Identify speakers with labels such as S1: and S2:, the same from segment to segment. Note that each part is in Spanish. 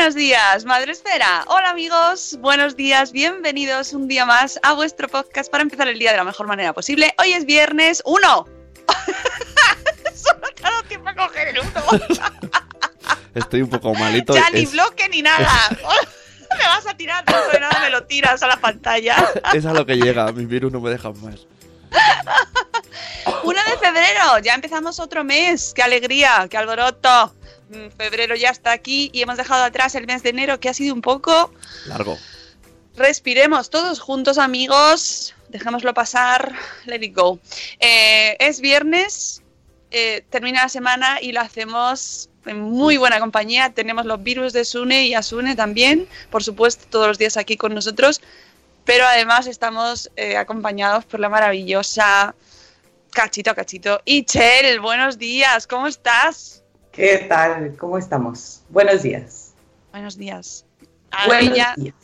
S1: Buenos días, Madre Esfera. Hola amigos, buenos días, bienvenidos un día más a vuestro podcast para empezar el día de la mejor manera posible. Hoy es viernes 1. Solo te ha dado tiempo a coger el 1.
S2: Estoy un poco malito.
S1: ya ni
S2: es,
S1: bloque ni nada. me vas a tirar, dentro de nada me lo tiras a la pantalla.
S2: es a lo que llega, mis virus no me dejan más.
S1: 1 de febrero, ya empezamos otro mes. ¡Qué alegría! ¡Qué alboroto! Mm, Febrero ya está aquí y hemos dejado atrás el mes de enero que ha sido un poco
S2: Largo.
S1: Respiremos todos juntos, amigos. Dejémoslo pasar. Let it go. Eh, es viernes, eh, termina la semana y lo hacemos en muy buena compañía. Tenemos los virus de Sune y Asune también, por supuesto, todos los días aquí con nosotros. Pero además estamos eh, acompañados por la maravillosa Cachito Cachito. Y Chel, buenos días, ¿cómo estás?
S3: ¿Qué tal? ¿Cómo estamos? Buenos días.
S1: Buenos días.
S3: Buenos
S1: Ella
S3: días.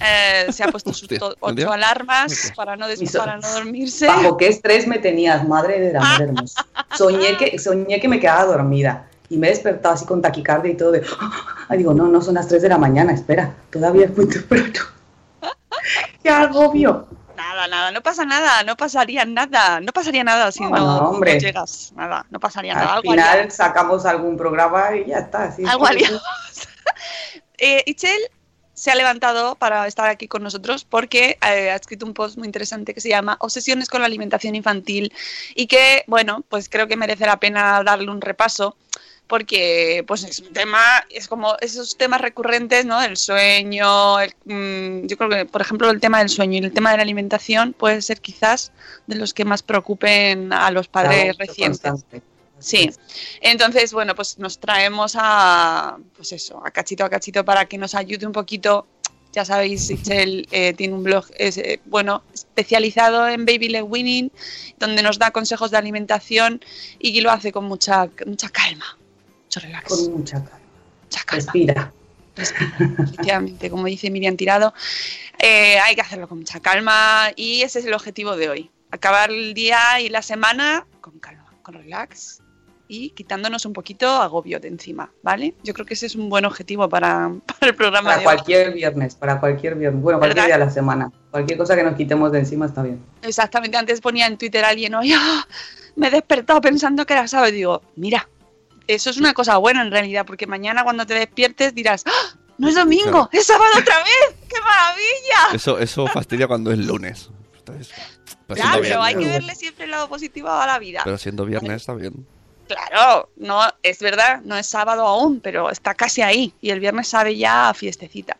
S1: eh, se ha puesto sus ocho alarmas para no, para dormirse.
S3: Bajo qué estrés me tenías, madre de la madre hermosa. Soñé que, soñé que me quedaba dormida y me he despertado así con taquicardia y todo de... Digo, no, no son las 3 de la mañana, espera, todavía es muy temprano. ¡Qué agobio!
S1: Nada, nada, no pasa nada, no pasaría nada, no pasaría nada si
S3: No,
S1: no,
S3: no,
S1: llegas, nada, no pasaría nada.
S3: Al final sacamos algún programa y ya está. así
S1: Algo haríamos. Eh, Ichel se ha levantado para estar aquí con nosotros porque eh, ha escrito un post muy interesante que se llama Obsesiones con la alimentación infantil y que, bueno, pues creo que merece la pena darle un repaso porque pues es un tema, es como esos temas recurrentes, ¿no? El sueño, el- mm, yo creo que, por ejemplo, el tema del sueño y el tema de la alimentación puede ser quizás de los que más preocupen a los padres recientes.
S3: constante.
S1: Sí, entonces, bueno, pues nos traemos a, pues eso, a cachito a cachito para que nos ayude un poquito. Ya sabéis, Itzel eh, tiene un blog, es, eh, bueno, especializado en baby led weaning, donde nos da consejos de alimentación y lo hace con mucha, mucha calma, mucho relax,
S3: Con mucha calma.
S1: mucha calma.
S3: Respira.
S1: Efectivamente, como dice Miriam Tirado, eh, hay que hacerlo con mucha calma y ese es el objetivo de hoy. Acabar el día y la semana con calma, con relax y quitándonos un poquito agobio de encima, ¿vale? Yo creo que ese es un buen objetivo para, para el programa
S3: Para
S1: de hoy.
S3: cualquier viernes, para cualquier viernes. Bueno, cualquier día de la semana. Cualquier cosa que nos quitemos de encima está bien.
S1: Exactamente, antes ponía en Twitter alguien, oye, ah, me he despertado pensando que era sábado y digo, mira, eso es una cosa buena en realidad, porque mañana cuando te despiertes dirás, ¡Ah! no es domingo,
S2: Claro.
S1: es sábado otra vez, ¡qué maravilla!
S2: Eso, eso fastidia cuando es lunes. Entonces, siendo
S1: Claro, pero hay que verle siempre el lado positivo a la vida.
S2: pero siendo viernes está bien.
S1: Claro, no, es verdad, no es sábado aún, pero está casi ahí y el viernes sabe ya a fiestecita.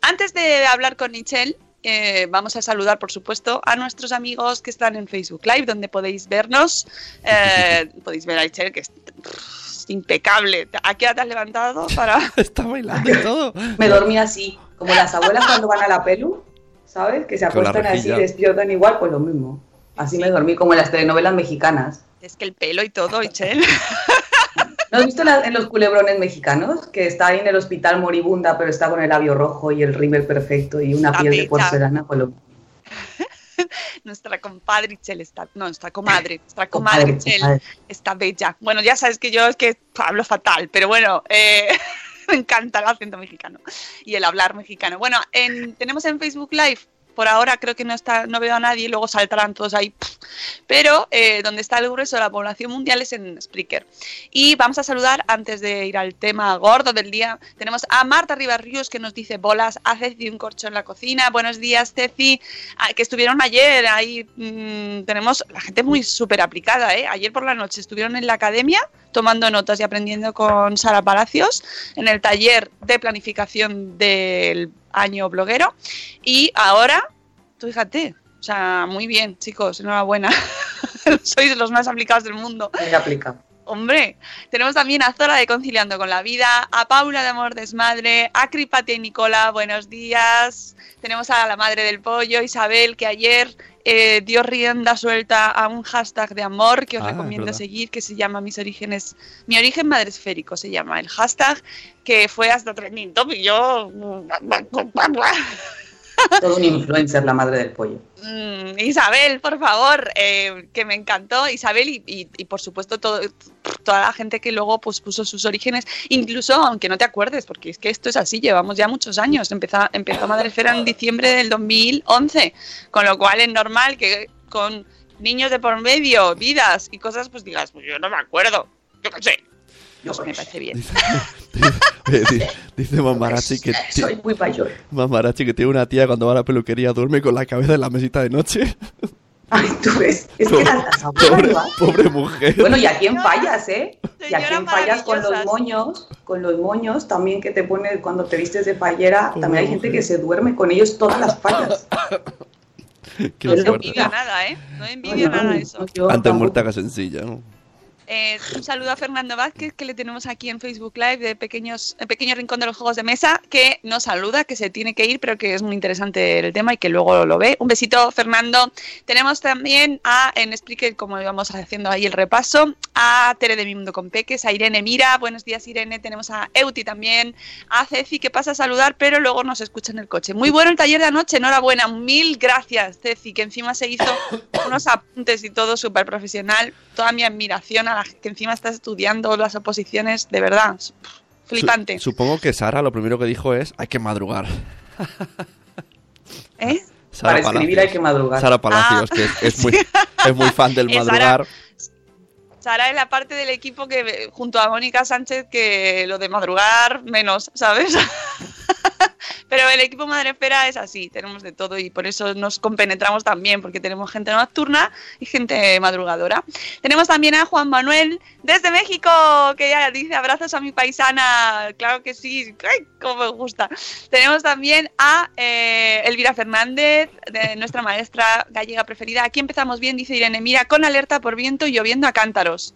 S1: Antes de hablar con Michelle, eh, vamos a saludar, por supuesto, a nuestros amigos que están en Facebook Live, donde podéis vernos. Eh, podéis ver a Itzel, que es, pff, impecable. ¿A qué hora te has levantado para...?
S2: Está bailando y todo.
S3: Me dormí así, como las abuelas cuando van a la pelu, ¿sabes? Que se acuestan así,
S2: rejilla.
S3: despiertan igual, pues lo mismo. Así me dormí como en las telenovelas mexicanas.
S1: Es que el pelo y todo, Itzel.
S3: ¿No has visto la- en los culebrones mexicanos? Que está ahí en el hospital moribunda, pero está con el labio rojo y el rímel perfecto y una piel de porcelana. Pues lo-
S1: Nuestra compadre Itzel está... No, nuestra comadre. Nuestra
S3: compadre.
S1: está bella. Bueno, ya sabes que yo es que hablo fatal, pero bueno, eh, me encanta el acento mexicano y el hablar mexicano. Bueno, en- tenemos en Facebook Live, por ahora creo que no está, no veo a nadie, luego saltarán todos ahí. Pero eh, donde está el grueso de la población mundial es en Spreaker. Y vamos a saludar, antes de ir al tema gordo del día, tenemos a Marta Ribarrios que nos dice bolas, a Ceci un corcho en la cocina. Buenos días, Ceci, ah, que estuvieron ayer. Ahí mm, tenemos la gente muy súper aplicada, ¿eh? Ayer por la noche estuvieron en la academia tomando notas y aprendiendo con Sara Palacios en el taller de planificación del año bloguero. Y ahora, tú fíjate, o sea, muy bien, chicos, enhorabuena. Sois los más aplicados del mundo.
S3: Me aplica.
S1: Hombre, tenemos también a Zora de Conciliando con la Vida, a Paula de Amor Desmadre, a Cripate y Nicola, buenos días. Tenemos a la madre del pollo, Isabel, que ayer eh, dio rienda suelta a un hashtag de amor que os
S2: Ah,
S1: recomiendo seguir, que se llama Mis Orígenes, Mi Origen Madresférico, se llama el hashtag, que fue hasta trending top y yo...
S3: Todo un influencer, la madre del pollo.
S1: Mm, Isabel, por favor, eh, que me encantó. Isabel y, por supuesto todo, toda la gente que luego pues, puso sus orígenes, incluso aunque no te acuerdes, porque es que esto es así, llevamos ya muchos años. Empezó, empezó Madresfera en diciembre del 2011, con lo cual es normal que con niños de por medio, vidas y cosas, pues digas, pues yo no me acuerdo. Yo qué sé. Pues me parece bien.
S2: Dice Mamarachi que,
S3: Soy muy mayor.
S2: Mamarachi que tiene una tía cuando va a la peluquería duerme con la cabeza en la mesita de noche.
S3: Ay, tú ves. Es que las, las abuelas,
S2: Pobre, pobre mujer.
S3: Bueno, y a quién fallas, ¿eh? Y a quién fallas con los moños, con los moños también que te pones cuando te vistes de fallera.
S2: Pobre
S3: También hay gente que se duerme con ellos todas las fallas.
S2: Qué
S1: No envidio nada, ¿eh? No envidio
S3: No, no,
S1: nada
S3: no,
S1: eso.
S2: Antes muerta que sencilla, ¿no?
S1: Eh, un saludo a Fernando Vázquez, que le tenemos aquí en Facebook Live de pequeños, el pequeño rincón de los juegos de mesa, que nos saluda, que se tiene que ir, pero que es muy interesante el tema y que luego lo ve. Un besito, Fernando. Tenemos también a, en Spreaker, como íbamos haciendo ahí el repaso, a Tere de Mi Mundo con Peques, a Irene Mira, buenos días Irene, tenemos a Euti también, a Ceci, que pasa a saludar, pero luego nos escucha en el coche. Muy bueno el taller de anoche, enhorabuena, mil gracias Ceci, que encima se hizo unos apuntes y todo súper profesional, toda mi admiración a la que encima está estudiando las oposiciones, de verdad, flipante.
S2: Su- supongo que Sara lo primero que dijo es hay que madrugar.
S1: ¿Eh?
S2: Sara
S3: Para escribir hay que madrugar.
S2: Sara Palacios,
S1: Ah,
S2: que es, es muy, es muy fan del
S1: Sara-
S2: madrugar.
S1: Sara es la parte del equipo que, junto a Mónica Sánchez, que lo de madrugar menos, ¿sabes? Pero el equipo Madrefera es así, tenemos de todo y por eso nos compenetramos también, porque tenemos gente nocturna y gente madrugadora. Tenemos también a Juan Manuel desde México, que ya dice abrazos a mi paisana, claro que sí, ¡ay, cómo me gusta! Tenemos también a eh, Elvira Fernández, de nuestra maestra gallega preferida. Aquí empezamos bien, dice Irene, mira, con alerta por viento y lloviendo a cántaros.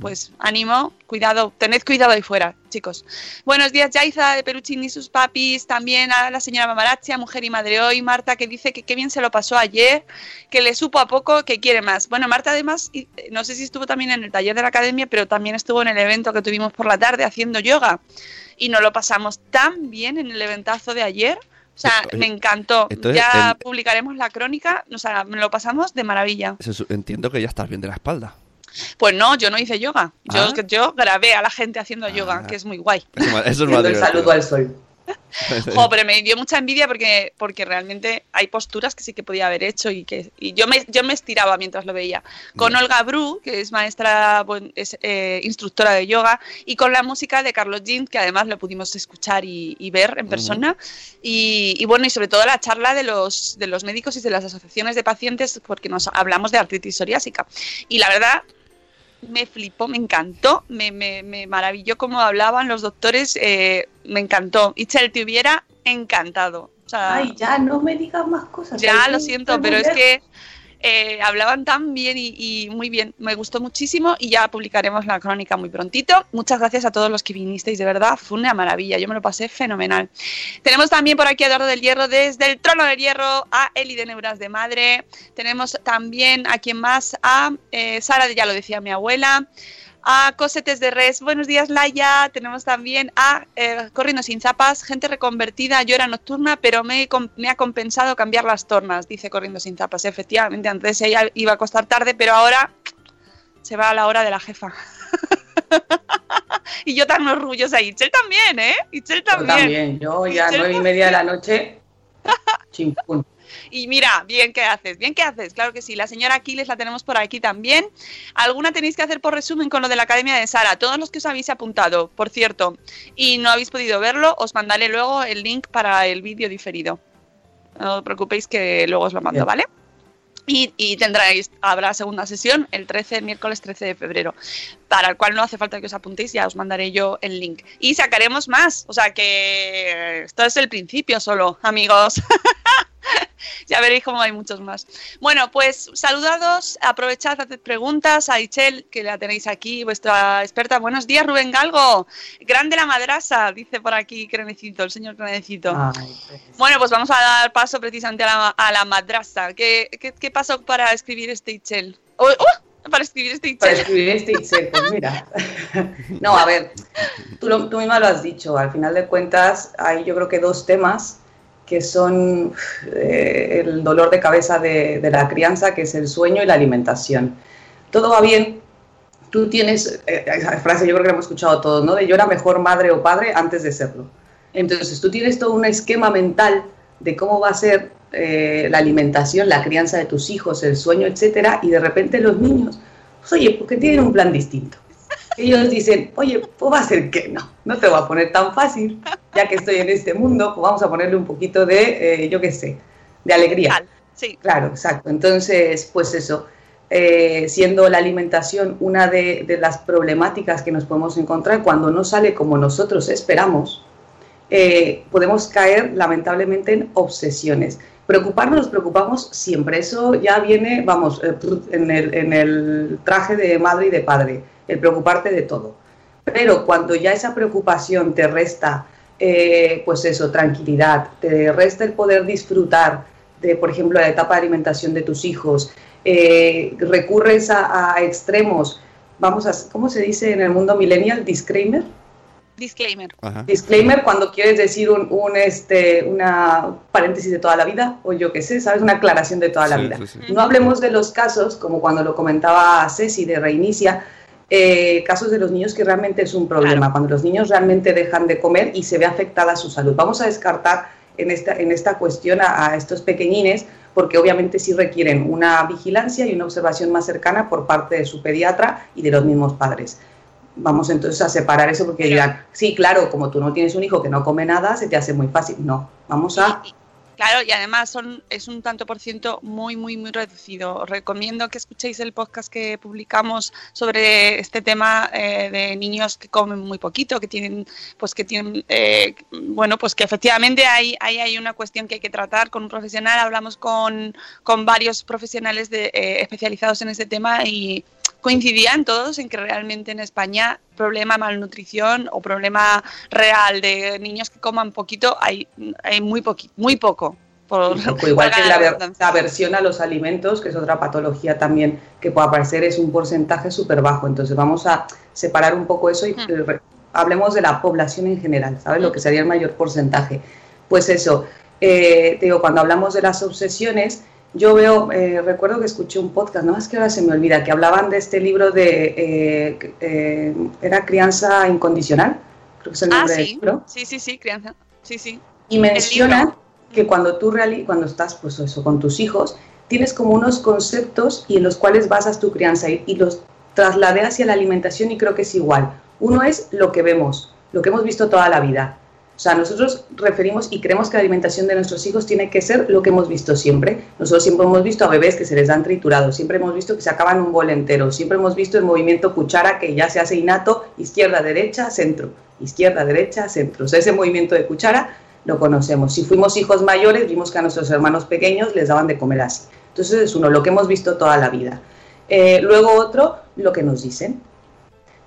S1: Pues ánimo, cuidado, tened cuidado ahí fuera, chicos. Buenos días, Yaiza de Peruchín y sus papis, también a la señora Mamarachi, a Mujer y Madre Hoy, Marta que dice que qué bien se lo pasó ayer, que le supo a poco, que quiere más. Bueno, Marta además, eh, no sé si estuvo también en el taller de la academia, pero también estuvo en el evento que tuvimos por la tarde haciendo yoga y nos lo pasamos tan bien en el eventazo de ayer. O sea, me encantó.
S2: entonces,
S1: ya
S2: el-
S1: publicaremos la crónica, o sea, me lo pasamos de maravilla.
S2: Entiendo que ya estás bien de la espalda.
S1: Pues no, yo no hice yoga. Yo,
S2: Ah.
S1: yo grabé a la gente haciendo yoga,
S2: Ah.
S1: que es muy guay.
S2: Eso, es
S3: el saludo al sol.
S1: Jo, pero me dio mucha envidia porque, porque realmente hay posturas que sí que podía haber hecho y que y yo me, yo me estiraba mientras lo veía. Con. Olga Bru, que es maestra, bueno, es eh, instructora de yoga, y con la música de Carlos Jean, que además lo pudimos escuchar y, y ver en persona. y, y bueno, y sobre todo la charla de los, de los médicos y de las asociaciones de pacientes, porque nos hablamos de artritis psoriásica. Y la verdad, me flipó, me encantó, me, me, me maravilló cómo hablaban los doctores, eh, me encantó. Itzel te hubiera encantado. O sea,
S3: Ay, ya, no me digas más cosas.
S1: ya lo siento, pero es que eh, hablaban tan bien y, muy bien. Me gustó muchísimo y ya publicaremos la crónica muy prontito. Muchas gracias a todos los que vinisteis, de verdad, fue una maravilla. Yo me lo pasé fenomenal. Tenemos también por aquí a Eduardo del Hierro desde el Trono del Hierro, a Eli de Neuras de Madre. Tenemos también a quien más, a eh, Sara, ya lo decía mi abuela. A Cosetes de Res, buenos días Laia. Tenemos también a eh, Corriendo sin zapas, gente reconvertida. Yo era nocturna, pero me, me ha compensado cambiar las tornas, dice Corriendo sin zapas. Efectivamente, antes ella iba a costar tarde, pero ahora se va a la hora de la jefa. y yo tan orgullosa. Itzel también, ¿eh? Itzel
S3: Yo
S1: también.
S3: también, yo ya nueve y media de la noche, chimpún.
S1: Y mira, bien que haces, bien que haces, claro que sí. La señora Aquiles la tenemos por aquí también. ¿Alguna tenéis que hacer por resumen con lo de la Academia de Sara? Todos los que os habéis apuntado, por cierto, y no habéis podido verlo, os mandaré luego el link para el vídeo diferido. No os preocupéis que luego os lo mando,
S3: Bien.
S1: ¿vale? Y, y tendréis, habrá segunda sesión el 13, miércoles 13 de febrero, para el cual no hace falta que os apuntéis, ya os mandaré yo el link. Y sacaremos más, o sea que esto es el principio solo, amigos. ya veréis cómo hay muchos más. Bueno, pues saludados, aprovechad, haced preguntas a Ichel, que la tenéis aquí, vuestra experta. Buenos días, Rubén Galgo. Grande la madrasa, dice por aquí Crenecito, el señor Crenecito.
S3: Ay,
S1: Bueno, pues vamos a dar paso precisamente a la, a la madrasa. ¿Qué, qué, qué pasó para escribir este Ichel? ¡Oh, oh! Para escribir este
S3: Para escribir este Itzel, pues mira. No, a ver, tú, lo- tú misma lo has dicho, al final de cuentas hay yo creo que dos temas que son eh, el dolor de cabeza de, la crianza, que es el sueño y la alimentación. Todo va bien, tú tienes, eh, esa frase yo creo que la hemos escuchado todos, ¿no? De yo era mejor madre o padre antes de serlo. Entonces tú tienes todo un esquema mental de cómo va a ser eh, la alimentación, la crianza de tus hijos, el sueño, etcétera, y de repente los niños, pues oye, porque tienen un plan distinto. Ellos dicen, oye, pues va a ser que no, no te va a poner tan fácil, ya que estoy en este mundo, pues vamos a ponerle un poquito de, eh, yo qué sé, de alegría.
S1: Sí,
S3: Claro, exacto. Entonces, pues eso, eh, siendo la alimentación una de, de las problemáticas que nos podemos encontrar cuando no sale como nosotros esperamos, eh, podemos caer lamentablemente en obsesiones. Preocuparnos, nos preocupamos siempre. Eso ya viene, vamos, eh, en el, en el traje de madre y de padre, el preocuparte de todo. Pero cuando ya esa preocupación te resta, eh, pues eso, tranquilidad, te resta el poder disfrutar de, por ejemplo, la etapa de alimentación de tus hijos, eh, recurres a, a extremos, vamos a, ¿cómo se dice en el mundo millennial? Disclaimer.
S1: disclaimer.
S2: Ajá.
S3: Disclaimer cuando quieres decir un, un, este, una paréntesis de toda la vida, o yo qué sé, ¿sabes? Una aclaración de toda la
S2: Sí,
S3: vida.
S2: sí, sí.
S3: No hablemos de los casos, como cuando lo comentaba Ceci de Reinicia, eh, casos de los niños que realmente es un problema,
S1: Claro.
S3: cuando los niños realmente dejan de comer y se ve afectada su salud. Vamos a descartar en esta, en esta cuestión a, a estos pequeñines, porque obviamente sí requieren una vigilancia y una observación más cercana por parte de su pediatra y de los mismos padres. Vamos entonces a separar eso porque dirán, sí, claro, como tú no tienes un hijo que no come nada, se te hace muy fácil. No, vamos a...
S1: Claro, y además son, es un tanto por ciento muy, muy, muy reducido. Os recomiendo que escuchéis el podcast que publicamos sobre este tema eh, de niños que comen muy poquito, que tienen, pues que tienen, eh, bueno, pues que efectivamente hay, hay, hay una cuestión que hay que tratar con un profesional. Hablamos con, con varios profesionales de, eh, especializados en este tema y coincidían todos en que realmente en España problema de malnutrición o problema real de niños que coman poquito hay, hay muy, poqui, muy poco. Por,
S3: Poco, igual que
S1: la
S3: ver- aversión a los alimentos, que es otra patología también que puede aparecer, es un porcentaje súper bajo. Entonces vamos a separar un poco eso y
S1: Mm.
S3: eh, hablemos de la población en general, ¿sabes? Lo que sería el mayor porcentaje. Pues eso, eh, te digo, cuando hablamos de las obsesiones, yo veo, eh, recuerdo que escuché un podcast, no es que ahora se me olvida, que hablaban de este libro de, eh, eh, era crianza incondicional, creo que es el
S1: Ah,
S3: nombre del
S1: sí,
S3: libro
S1: sí, sí, sí, crianza. Sí, sí.
S3: y mencionan que cuando tú reali cuando estás pues eso con tus hijos tienes como unos conceptos y en los cuales basas tu crianza y, y los trasladé hacia la alimentación y creo que es igual. Uno es lo que vemos, lo que hemos visto toda la vida. O sea, nosotros referimos y creemos que la alimentación de nuestros hijos tiene que ser lo que hemos visto siempre. Nosotros siempre hemos visto a bebés que se les dan triturados, siempre hemos visto que se acaban un bol entero, siempre hemos visto el movimiento cuchara que ya se hace innato, izquierda, derecha, centro, izquierda, derecha, centro. O sea, ese movimiento de cuchara lo conocemos. Si fuimos hijos mayores, vimos que a nuestros hermanos pequeños les daban de comer así. Entonces es uno, lo que hemos visto toda la vida. Eh, luego otro, lo que nos dicen,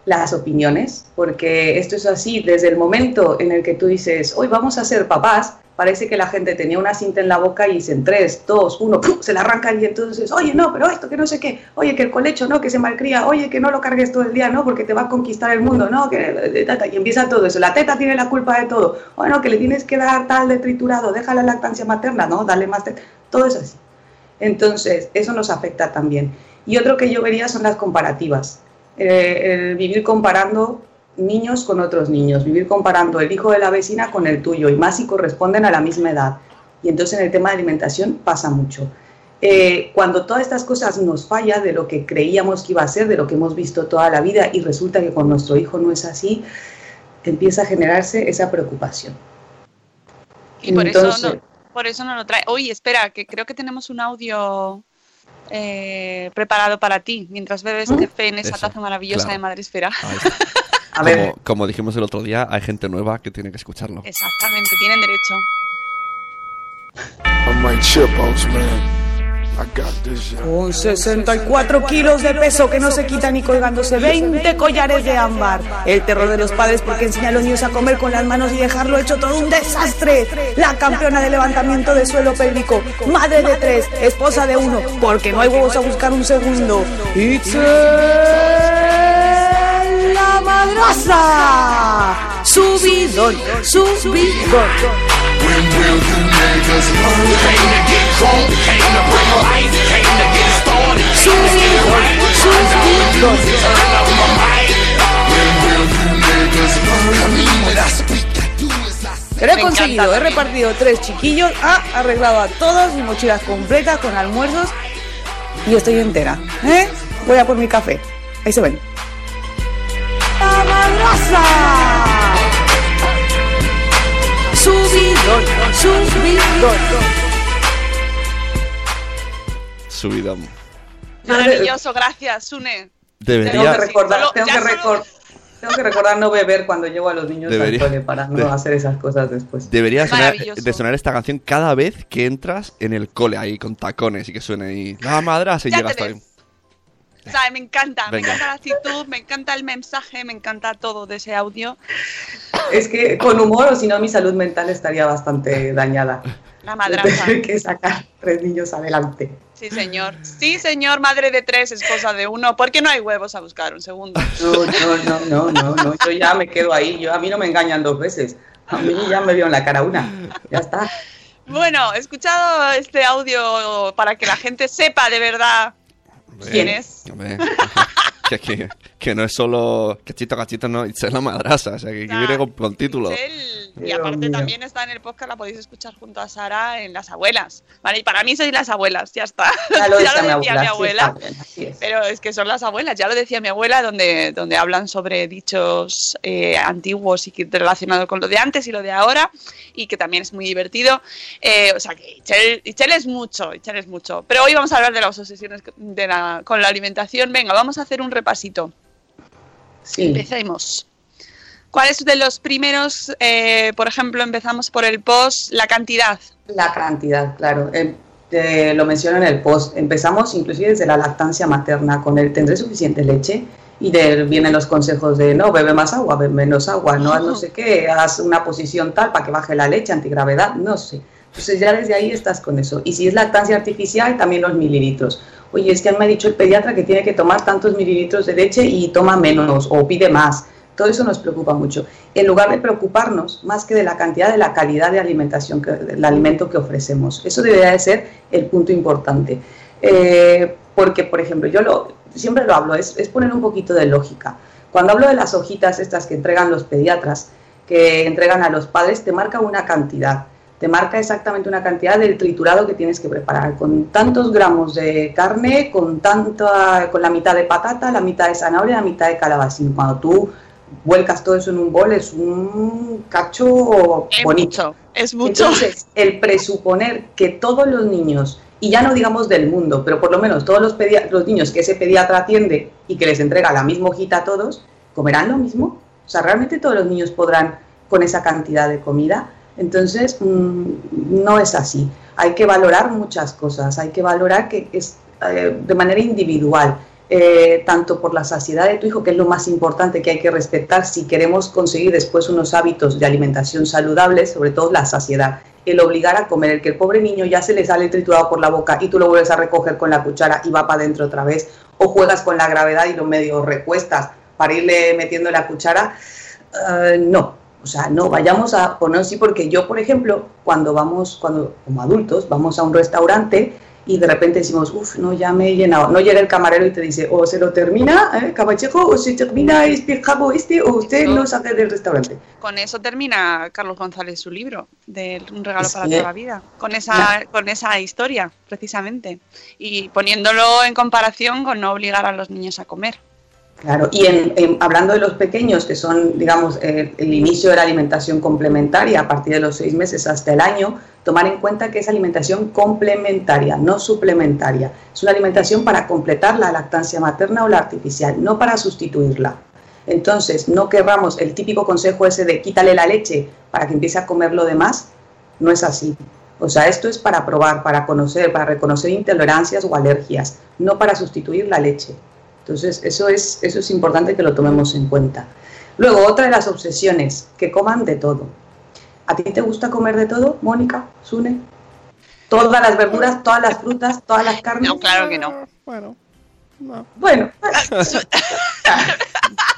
S3: las opiniones, porque esto es así, desde el momento en el que tú dices, hoy vamos a ser papás, parece que la gente tenía una cinta en la boca y dicen tres, dos, uno, se la arrancan y entonces, oye, no, pero esto, que no sé qué, oye, que el colecho, no, que se malcría, oye, que no lo cargues todo el día, no, porque te va a conquistar el mundo, no, que y empieza todo eso, la teta tiene la culpa de todo, bueno, que le tienes que dar tal de triturado, deja la lactancia materna, no, dale más, teta. todo es así. Entonces, eso nos afecta también. Y otro que yo vería son las comparativas. Eh, el vivir comparando niños con otros niños, vivir comparando el hijo de la vecina con el tuyo, y más si corresponden a la misma edad. Y entonces en el tema de alimentación pasa mucho. Eh, cuando todas estas cosas nos falla de lo que creíamos que iba a ser, de lo que hemos visto toda la vida, y resulta que con nuestro hijo no es así, empieza a generarse esa preocupación.
S1: Y por, eso, no, por eso no lo trae. Oye, espera, que creo que tenemos un audio eh, preparado para ti mientras bebes café en esa taza maravillosa de Madre Esfera.
S2: como, como dijimos el otro día, hay gente nueva que tiene que escucharlo.
S1: Exactamente, tienen derecho.
S4: Con 64 kilos de peso que no se quitan ni colgándose 20 collares de ámbar. El terror de los padres porque enseña a los niños a comer con las manos y dejarlo hecho todo un desastre. La campeona de levantamiento de suelo pélvico. Madre de tres, esposa de uno, porque no hay huevos a buscar un segundo. It's la madraza. Subidón, subidón. Pero he conseguido, he repartido tres chiquillos, ha arreglado a todos, mis mochilas completas con almuerzos y estoy entera. ¿eh? Voy a por mi café. Ahí se ven. ¡La Subidón, subidón.
S2: Subidón.
S1: Maravilloso, gracias, Sune.
S2: Debería...
S3: Tengo que recordar,
S1: Solo-
S3: tengo que
S1: solo-
S3: recordar. Tengo que recordar no beber cuando llevo a los niños
S2: Debería.
S3: al cole para no
S2: De-
S3: hacer esas cosas después.
S2: Debería sonar, de sonar esta canción cada vez que entras en el cole ahí con tacones y que suene ahí la madraza y
S1: Ya
S2: llegas
S1: te
S2: ahí.
S1: ves. O sea, me encanta,
S2: Venga.
S1: me encanta la actitud, me encanta el mensaje, me encanta todo de ese audio.
S3: Es que con humor o si no mi salud mental estaría bastante dañada.
S1: La madraza.
S3: tener que sacar tres niños adelante.
S1: Sí, señor. Sí, señor, madre de tres, esposa de uno. ¿Por qué no hay huevos a buscar? Un segundo.
S3: No, no, no, no, no, no. Yo ya me quedo ahí. Yo, a mí no me engañan dos veces. A mí ya me vio en la cara una. Ya está.
S1: Bueno, he escuchado este audio para que la gente sepa de verdad quién es.
S2: Que, no es solo cachito cachito, no, es la madraza, o sea, que, que
S1: Ah,
S2: viene con, con título.
S1: Y
S3: Dios
S1: aparte
S3: mío.
S1: también está en el podcast, la podéis escuchar junto a Sara en Las Abuelas. Vale, y para mí sois las abuelas, ya está.
S3: Ya lo decía mi
S1: decía
S3: abuela.
S1: mi
S3: sí,
S1: abuela.
S3: está bien, así es.
S1: Pero es que son las abuelas, ya lo decía mi abuela, donde, donde hablan sobre dichos eh, antiguos y que relacionados con lo de antes y lo de ahora, y que también es muy divertido. Eh, o sea que Ichel, Ichel es mucho, Ichel es mucho. Pero hoy vamos a hablar de las obsesiones de la- con la alimentación. Venga, vamos a hacer un repasito.
S3: Sí.
S1: Empecemos. ¿Cuáles de los primeros, eh, por ejemplo, empezamos por el post, la cantidad?
S3: La cantidad, claro. Eh, te lo menciono en el post. Empezamos inclusive desde la lactancia materna con el tendré suficiente leche y de, vienen los consejos de no, bebe más agua, bebe menos agua, no no sé qué, haz una posición tal para que baje la leche, antigravedad, no sé. Entonces ya desde ahí estás con eso. Y si es lactancia artificial, también los mililitros. Oye, es que me ha dicho el pediatra que tiene que tomar tantos mililitros de leche y toma menos o pide más. Todo eso nos preocupa mucho. En lugar de preocuparnos más que de la cantidad, de la calidad de alimentación, del alimento que ofrecemos. Eso debería de ser el punto importante. Eh, porque, por ejemplo, yo lo, siempre lo hablo, es poner un poquito de lógica. Cuando hablo de las hojitas estas que entregan los pediatras, que entregan a los padres, te marca una cantidad. Te marca exactamente una cantidad del triturado que tienes que preparar, con tantos gramos de carne, con, tanta, con la mitad de patata, la mitad de zanahoria, la mitad de calabacín. Cuando tú vuelcas todo eso en un bol, es un cacho
S1: Es
S3: bonito.
S1: mucho, es mucho.
S3: Entonces, el presuponer que todos los niños, y ya no digamos del mundo, pero por lo menos todos los, los niños que ese pediatra atiende y que les entrega la misma hojita a todos, ¿comerán lo mismo? O sea, ¿realmente todos los niños podrán con esa cantidad de comida? Entonces, mm, no es así. Hay que valorar muchas cosas, hay que valorar que es eh, de manera individual. eh, tanto por la saciedad de tu hijo, que es lo más importante que hay que respetar si queremos conseguir después unos hábitos de alimentación saludables, sobre todo la saciedad. El obligar a comer, el que el pobre niño ya se le sale triturado por la boca y tú lo vuelves a recoger con la cuchara y va para adentro otra vez, o juegas con la gravedad y lo medio recuestas para irle metiendo la cuchara, eh, no, o sea, no vayamos a poner así porque yo, por ejemplo, cuando vamos, cuando como adultos, vamos a un restaurante y de repente decimos, uff, no, ya me he llenado. No llega el camarero y te dice, o se lo termina, ¿eh, o se termina este jabo este, o usted no sale del restaurante.
S1: Con eso termina Carlos González su libro, de Un regalo para
S3: Sí.
S1: toda la vida, con esa, con esa historia, precisamente. Y poniéndolo en comparación con no obligar a los niños a comer.
S3: Claro, y en, hablando de los pequeños, que son, digamos, eh, el inicio de la alimentación complementaria a partir de los seis meses hasta el año, tomar en cuenta que es alimentación complementaria, no suplementaria. Es una alimentación para completar la lactancia materna o la artificial, no para sustituirla. Entonces, no querramos el típico consejo ese de quítale la leche para que empiece a comer lo demás, no es así. O sea, esto es para probar, para conocer, para reconocer intolerancias o alergias, no para sustituir la leche. Entonces, eso es, eso es importante que lo tomemos en cuenta. Luego, otra de las obsesiones, que coman de todo. ¿A ti te gusta comer de todo, Mónica, Sune? Todas las verduras, todas las frutas, todas las carnes.
S1: No, claro que no.
S2: Bueno, no.
S3: Bueno,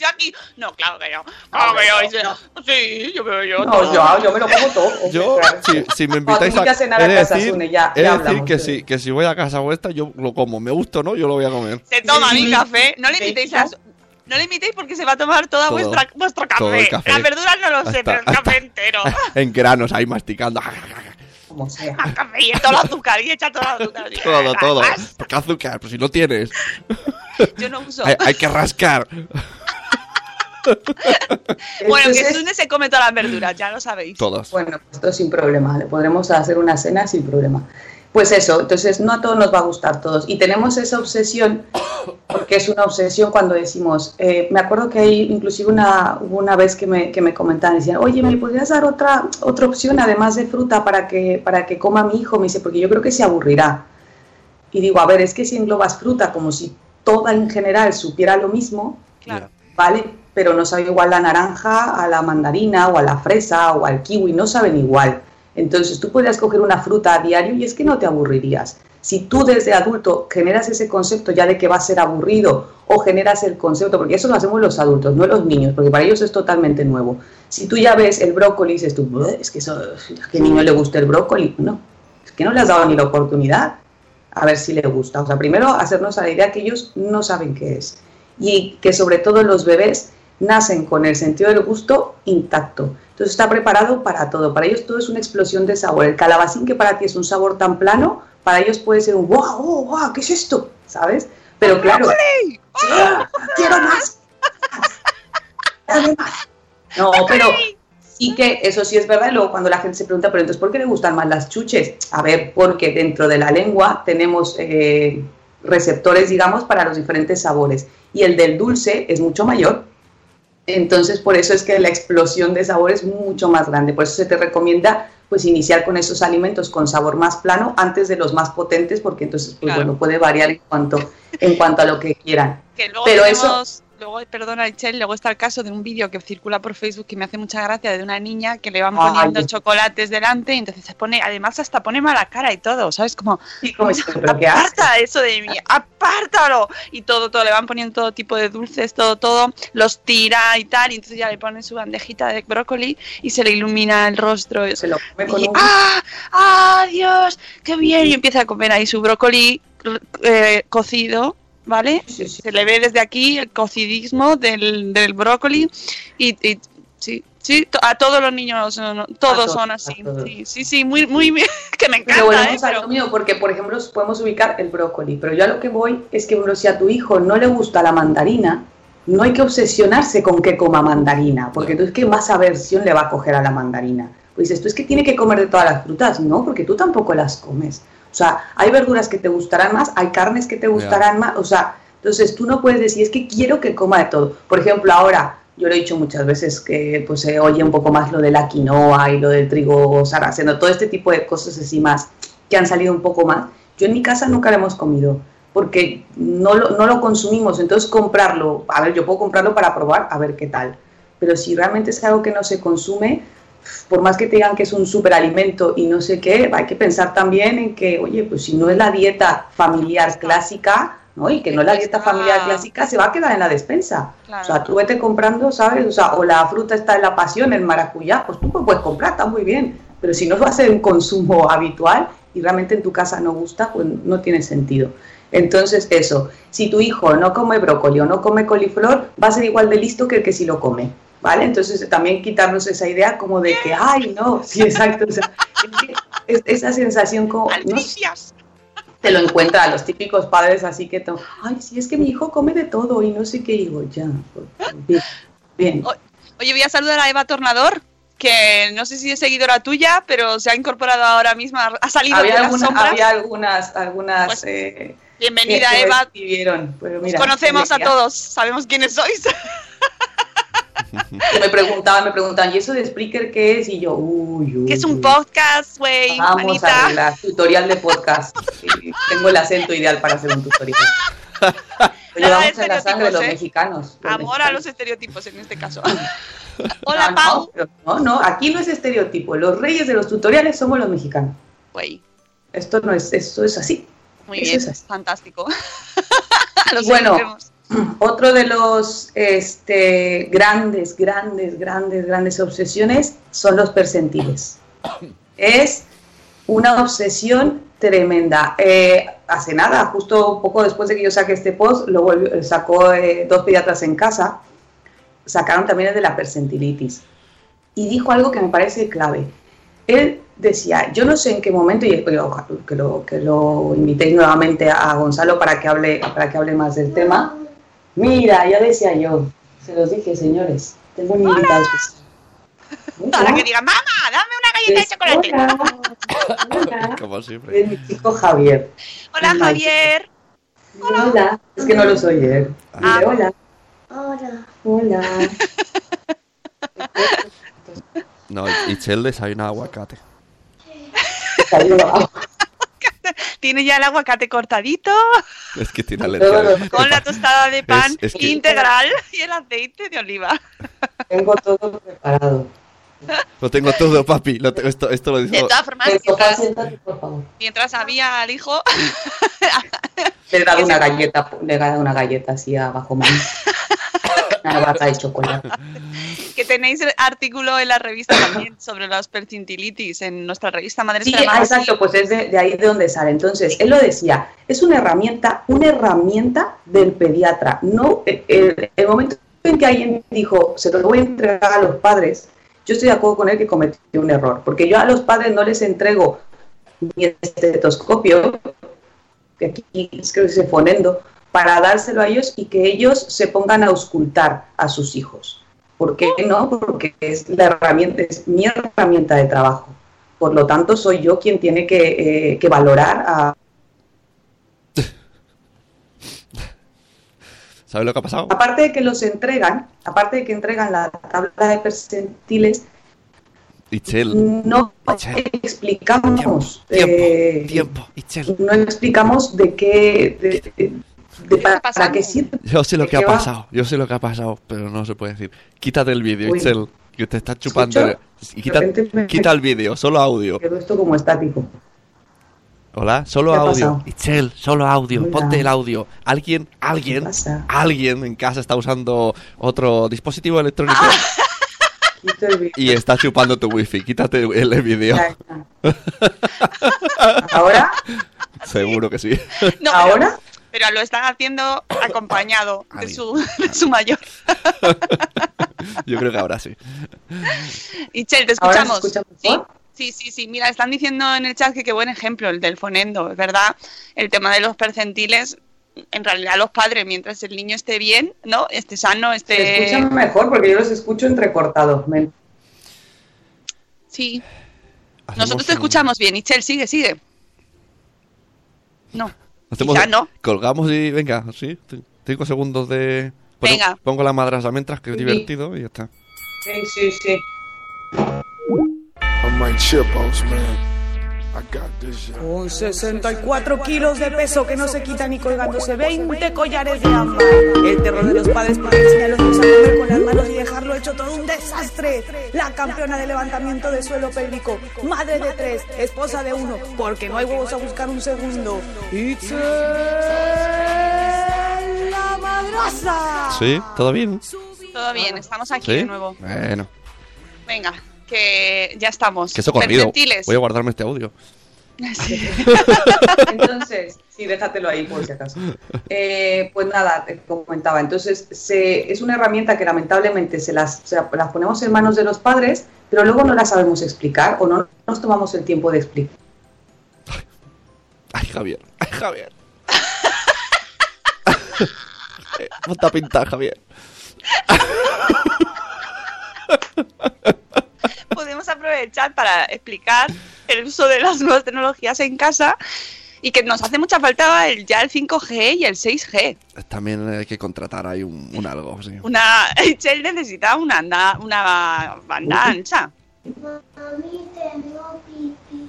S1: Yo aquí, no, claro que yo. Claro que yo. dice, Sí, yo veo yo.
S3: no, yo, yo me lo como todo.
S2: Yo, si, si me invitáis a,
S3: cenar a casa,
S2: decir,
S3: Sune, ya- ya
S2: decir que,
S3: de-
S2: si, que si voy a casa vuestra, yo lo como. Me gusta o no, yo lo voy a comer.
S1: Se toma
S3: Sí,
S1: mi
S3: sí.
S1: café. No le
S3: Sí,
S1: invitéis
S3: ¿no?
S1: a. No le invitéis porque se va a tomar toda
S2: Todo.
S1: vuestra, vuestro café.
S2: Todo el café.
S1: Las verduras no lo sé,
S2: Hasta-
S1: pero el café entero.
S2: En granos ahí masticando.
S3: Como sea.
S1: El café y todo el azúcar. Y echa todo el azúcar.
S2: Todo, todo. ¿Por qué azúcar? Pues si no tienes.
S1: Yo no uso.
S2: Hay, hay que rascar.
S1: Bueno, que
S3: Entonces,
S1: Sune se come todas las verduras, ya lo sabéis.
S2: Todos.
S3: Bueno, pues esto sin problema, le podremos hacer una cena sin problema. Pues eso, entonces no a todos nos va a gustar todos. Y tenemos esa obsesión, porque es una obsesión cuando decimos, eh, me acuerdo que hay inclusive una, hubo una vez que me, que me comentaban, decían, oye, ¿me podrías dar otra, otra opción además de fruta para que, para que coma mi hijo? Me dice, porque yo creo que se aburrirá. Y digo, a ver, es que si englobas fruta como si toda en general supiera lo mismo,
S1: Claro.
S3: ¿vale? Pero no sabe igual la naranja a la mandarina o a la fresa o al kiwi, no saben igual. Entonces tú podrías coger una fruta a diario y es que no te aburrirías. Si tú desde adulto generas ese concepto ya de que va a ser aburrido o generas el concepto, porque eso lo hacemos los adultos, no los niños, porque para ellos es totalmente nuevo. Si tú ya ves el brócoli y dices tú, "Bueh, es que ¿a qué niño le gusta el brócoli? No, es que no le has dado ni la oportunidad a ver si le gusta. O sea, primero hacernos a la idea que ellos no saben qué es y que sobre todo los bebés nacen con el sentido del gusto intacto. Entonces está preparado para todo. Para ellos todo es una explosión de sabor. El calabacín que para ti es un sabor tan plano, para ellos puede ser un wow, wow, wow, ¿qué es esto? ¿Sabes? Pero claro, sí, quiero más. Dame más. No, pero sí que eso sí es verdad. Y luego cuando la gente se pregunta, pero entonces, ¿por qué le gustan más las chuches? A ver, porque dentro de la lengua tenemos eh, receptores, digamos, para los diferentes sabores. Y el del dulce es mucho mayor. Entonces, por eso es que la explosión de sabor es mucho más grande. Por eso se te recomienda pues iniciar con esos alimentos con sabor más plano antes de los más potentes, porque entonces pues
S1: Claro.
S3: bueno, puede variar en cuanto en cuanto a lo que quieran.
S1: Que luego
S3: Pero
S1: tenemos, luego, perdona, Michelle, luego está el caso de un vídeo que circula por Facebook que me hace mucha gracia de una niña que le van
S3: Ay,
S1: poniendo chocolates delante y entonces se pone, además hasta pone mala cara y todo, ¿sabes? Como,
S3: Y como es, pero ¿qué haces?
S1: aparta eso de mí, apártalo. Y todo, todo, le van poniendo todo tipo de dulces, todo, todo, los tira y tal, y entonces ya le ponen su bandejita de brócoli y se le ilumina el rostro.
S3: Se lo come con
S1: Y,
S3: un...
S1: ¡Ah! ¡Ah, Dios! ¡Qué bien! Y empieza a comer ahí su brócoli eh, cocido, ¿vale?
S3: Sí, sí.
S1: Se le ve desde aquí el cocidismo del, del brócoli y, y sí, sí, a todos los niños, no, todos
S3: todos,
S1: son así.
S3: todos.
S1: Sí, sí, sí, muy, muy bien, que me
S3: Pero
S1: encanta, ¿eh?
S3: volvemos a
S1: Pero,
S3: lo mío, porque por ejemplo podemos ubicar el brócoli, pero yo a lo que voy es que bueno, si a tu hijo no le gusta la mandarina, no hay que obsesionarse con que coma mandarina, porque tú es que más aversión le va a coger a la mandarina. Pues dices, tú es que tiene que comer de todas las frutas, no, porque tú tampoco las comes. O sea, hay verduras que te gustarán más, hay carnes que te gustarán más, o sea, entonces tú no puedes decir, es que quiero que coma de todo. Por ejemplo, ahora yo lo he dicho muchas veces que pues se oye un poco más lo de la quinoa y lo del trigo sarraceno, todo este tipo de cosas así más que han salido un poco más. Yo en mi casa nunca lo hemos comido porque no lo, no lo consumimos, entonces comprarlo, a ver, yo puedo comprarlo para probar, a ver qué tal, pero si realmente es algo que no se consume, por más que te digan que es un superalimento y no sé qué, hay que pensar también en que, oye, pues si no es la dieta familiar clásica, ¿no? Y que no es la dieta familiar clásica, se va a quedar en la despensa. O sea, tú vete comprando, ¿sabes? O sea, o la fruta está en la pasión, el maracuyá, pues tú puedes comprar, está muy bien. Pero si no va a ser un consumo habitual y realmente en tu casa no gusta, pues no tiene sentido. Entonces, eso, si tu hijo no come brócoli o no come coliflor, va a ser igual de listo que el que sí lo come. ¿Vale? Entonces también quitarnos esa idea como de que, ay, no, sí, exacto, o sea, es, esa sensación como... ¿no? Te lo encuentra a los típicos padres así que, ay, sí, es que mi hijo come de todo y no sé qué digo, ya, bien. bien.
S1: Oye, voy a saludar a Eva Tornador, que no sé si es seguidora tuya, pero se ha incorporado ahora mismo, ha salido
S3: había
S1: de
S3: alguna,
S1: las sombras.
S3: Había algunas, algunas...
S1: Pues,
S3: eh,
S1: Bienvenida,
S3: que- que
S1: Eva.
S3: pero mira,
S1: conocemos a todos, sabemos quiénes sois.
S3: Me preguntaban, me preguntaban, ¿y eso de Spreaker qué es? Y yo, uy, uy.
S1: que es un podcast, güey,
S3: Vamos a arreglar, tutorial de podcast. Tengo el acento ideal para hacer un tutorial. Lo llevamos en la sangre de los
S1: ¿eh?
S3: mexicanos. los
S1: Amor a los estereotipos en este caso. Hola,
S3: no,
S1: Pau.
S3: no, no, aquí no es estereotipo. Los reyes de los tutoriales somos los mexicanos.
S1: Güey,
S3: Esto no es, esto es así.
S1: muy
S3: Eso
S1: bien,
S3: es así.
S1: fantástico.
S3: Bueno. Otro de los este, grandes, grandes, grandes, grandes obsesiones son los percentiles. Es una obsesión tremenda. Eh, hace nada, justo un poco después de que yo saqué este post, lo volvió- sacó eh, dos pediatras en casa, sacaron también el de la percentilitis. Y dijo algo que me parece clave. Él decía, yo no sé en qué momento, y espero ojalá que lo, que lo invitéis nuevamente a Gonzalo para que hable, para que hable más del tema. Mira, ya decía yo, se los dije, señores, tengo un invitado especial.
S1: Para que digan, mamá, dame una galleta de chocolate.
S3: Hola. Hola.
S2: Como siempre.
S3: Es mi chico Javier.
S1: Hola,
S3: Hola.
S1: Javier.
S3: Hola. Es que no lo soy él.
S1: Ah.
S3: Dile hola. Hola. Hola.
S2: No, Itzel desayuna aguacate.
S1: Tiene ya el aguacate cortadito,
S2: Es que tiene alergia.
S1: con la tostada de pan
S2: es que-
S1: integral y el aceite de oliva.
S3: Tengo todo preparado.
S2: Lo tengo todo, papi. Lo tengo- esto, esto lo
S1: De
S2: dijo.
S1: todas formas, mientras, mientras había al hijo,
S3: Le he dado una galleta, le he dado una galleta así abajo mano. Barra de chocolate.
S1: que tenéis el artículo en la revista también sobre las percintilitis en nuestra revista Madre
S3: Sí, ah, exacto, pues es de, de ahí de donde sale. Entonces, él lo decía, es una herramienta, una herramienta del pediatra. No, el, el- el momento en que alguien dijo, se lo voy a entregar a los padres, yo estoy de acuerdo con él que cometió un error, porque yo a los padres no les entrego mi estetoscopio, que aquí creo que se fonendo, para dárselo a ellos y que ellos se pongan a auscultar a sus hijos. ¿Por qué no? Porque es la herramienta, es mi herramienta de trabajo. Por lo tanto, soy yo quien tiene que, eh, que valorar a,
S2: ¿Sabes lo que ha pasado?
S3: aparte de que los entregan, aparte de que entregan la tabla de percentiles,
S2: Itzel.
S3: no
S2: Itzel.
S3: explicamos,
S2: Tiempo.
S3: eh,
S2: Tiempo. Itzel.
S3: no explicamos de qué, de, de- para, qué sirve.
S2: Yo sé lo
S3: ¿De
S2: que ha
S3: va?
S2: pasado. Yo sé lo que ha pasado, pero no se puede decir. Quítate el vídeo. Itzel. Que te está chupando. Quita,
S3: repente me-
S2: quita el vídeo, solo audio.
S3: Quedó esto como estático.
S2: Hola, solo
S3: ¿Qué ha
S2: audio. Itzel, solo audio.
S3: Hola.
S2: Ponte el audio. Alguien, alguien, alguien en casa está usando otro dispositivo electrónico
S3: Ah. Quito el vídeo.
S2: y está chupando tu wifi. Quítate el, vídeo.
S3: Ahora,
S2: Seguro que sí.
S1: No, pero-
S3: ahora,
S1: Pero, lo están haciendo acompañado de su, de su mayor.
S2: Yo creo que ahora sí.
S1: Ichel, te
S3: ahora se
S1: escuchamos.
S3: escucha
S1: ¿Sí? Sí, sí, sí. Mira, están diciendo en el chat que qué buen ejemplo el del fonendo, es verdad. El tema de los percentiles, en realidad los padres, mientras el niño esté bien, ¿no? Esté sano,
S3: Se
S1: esté...
S3: escuchan mejor porque yo los escucho entrecortados. men.
S1: Sí.
S2: Hacemos
S1: Nosotros te
S2: un-
S1: escuchamos bien. Ichel, sigue, sigue. No.
S2: Hacemos-
S1: no.
S2: Colgamos y venga, sí. Cinco segundos de Pon-
S1: Venga.
S2: Pongo la madrastra mientras que es
S3: Sí.
S2: divertido y ya está.
S3: Sí, sí, sí.
S5: I'm
S4: Con 64 kilos de peso que no se quitan y colgándose 20 collares de ámbar. El terror de los padres porque enseña a los a comer con las manos y dejarlo hecho todo un desastre. La campeona de levantamiento de suelo pélvico. Madre de tres, esposa de uno, porque no hay huevos a buscar un segundo. Itzel la madraza.
S2: ¿Sí? ¿Todo bien?
S1: Todo bien, estamos aquí
S2: ¿Sí?
S1: de nuevo.
S2: Bueno,
S1: Venga, que ya estamos.
S2: que eso corrido. Voy a guardarme este audio.
S1: Sí.
S3: Entonces, sí, déjatelo ahí por si acaso. Eh, pues nada, te comentaba. Entonces, se- es una herramienta que lamentablemente se las, se las ponemos en manos de los padres, pero luego no la sabemos explicar o no nos tomamos el tiempo de explicar.
S2: Ay, Javier. Ay, Javier. Eh, Ponte a pintar, Javier.
S1: Podemos aprovechar para explicar el uso de las nuevas tecnologías en casa y que nos hace mucha falta el, ya el 5G y el 6G.
S2: También hay que contratar ahí un, un algo, sí.
S1: Una, Shell necesita una, anda- una banda ancha.
S6: Mami, tengo pipí.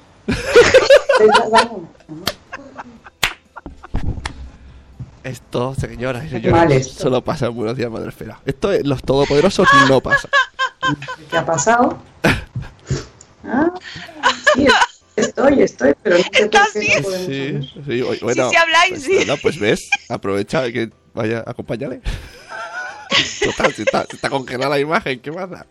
S2: Esto, señoras y señores, solo pasa en Buenos Días, Madre Esfera. Esto los todopoderosos no pasa.
S3: ¿Qué ha pasado? Ah, sí, estoy, estoy, pero no sé por
S1: Estás bien.
S2: Sí, sí, bueno.
S1: sí habláis,
S2: pues,
S1: sí.
S2: pues ves, aprovecha que vaya, acompáñale. Total, si está, si está congelada la imagen, ¿qué pasa?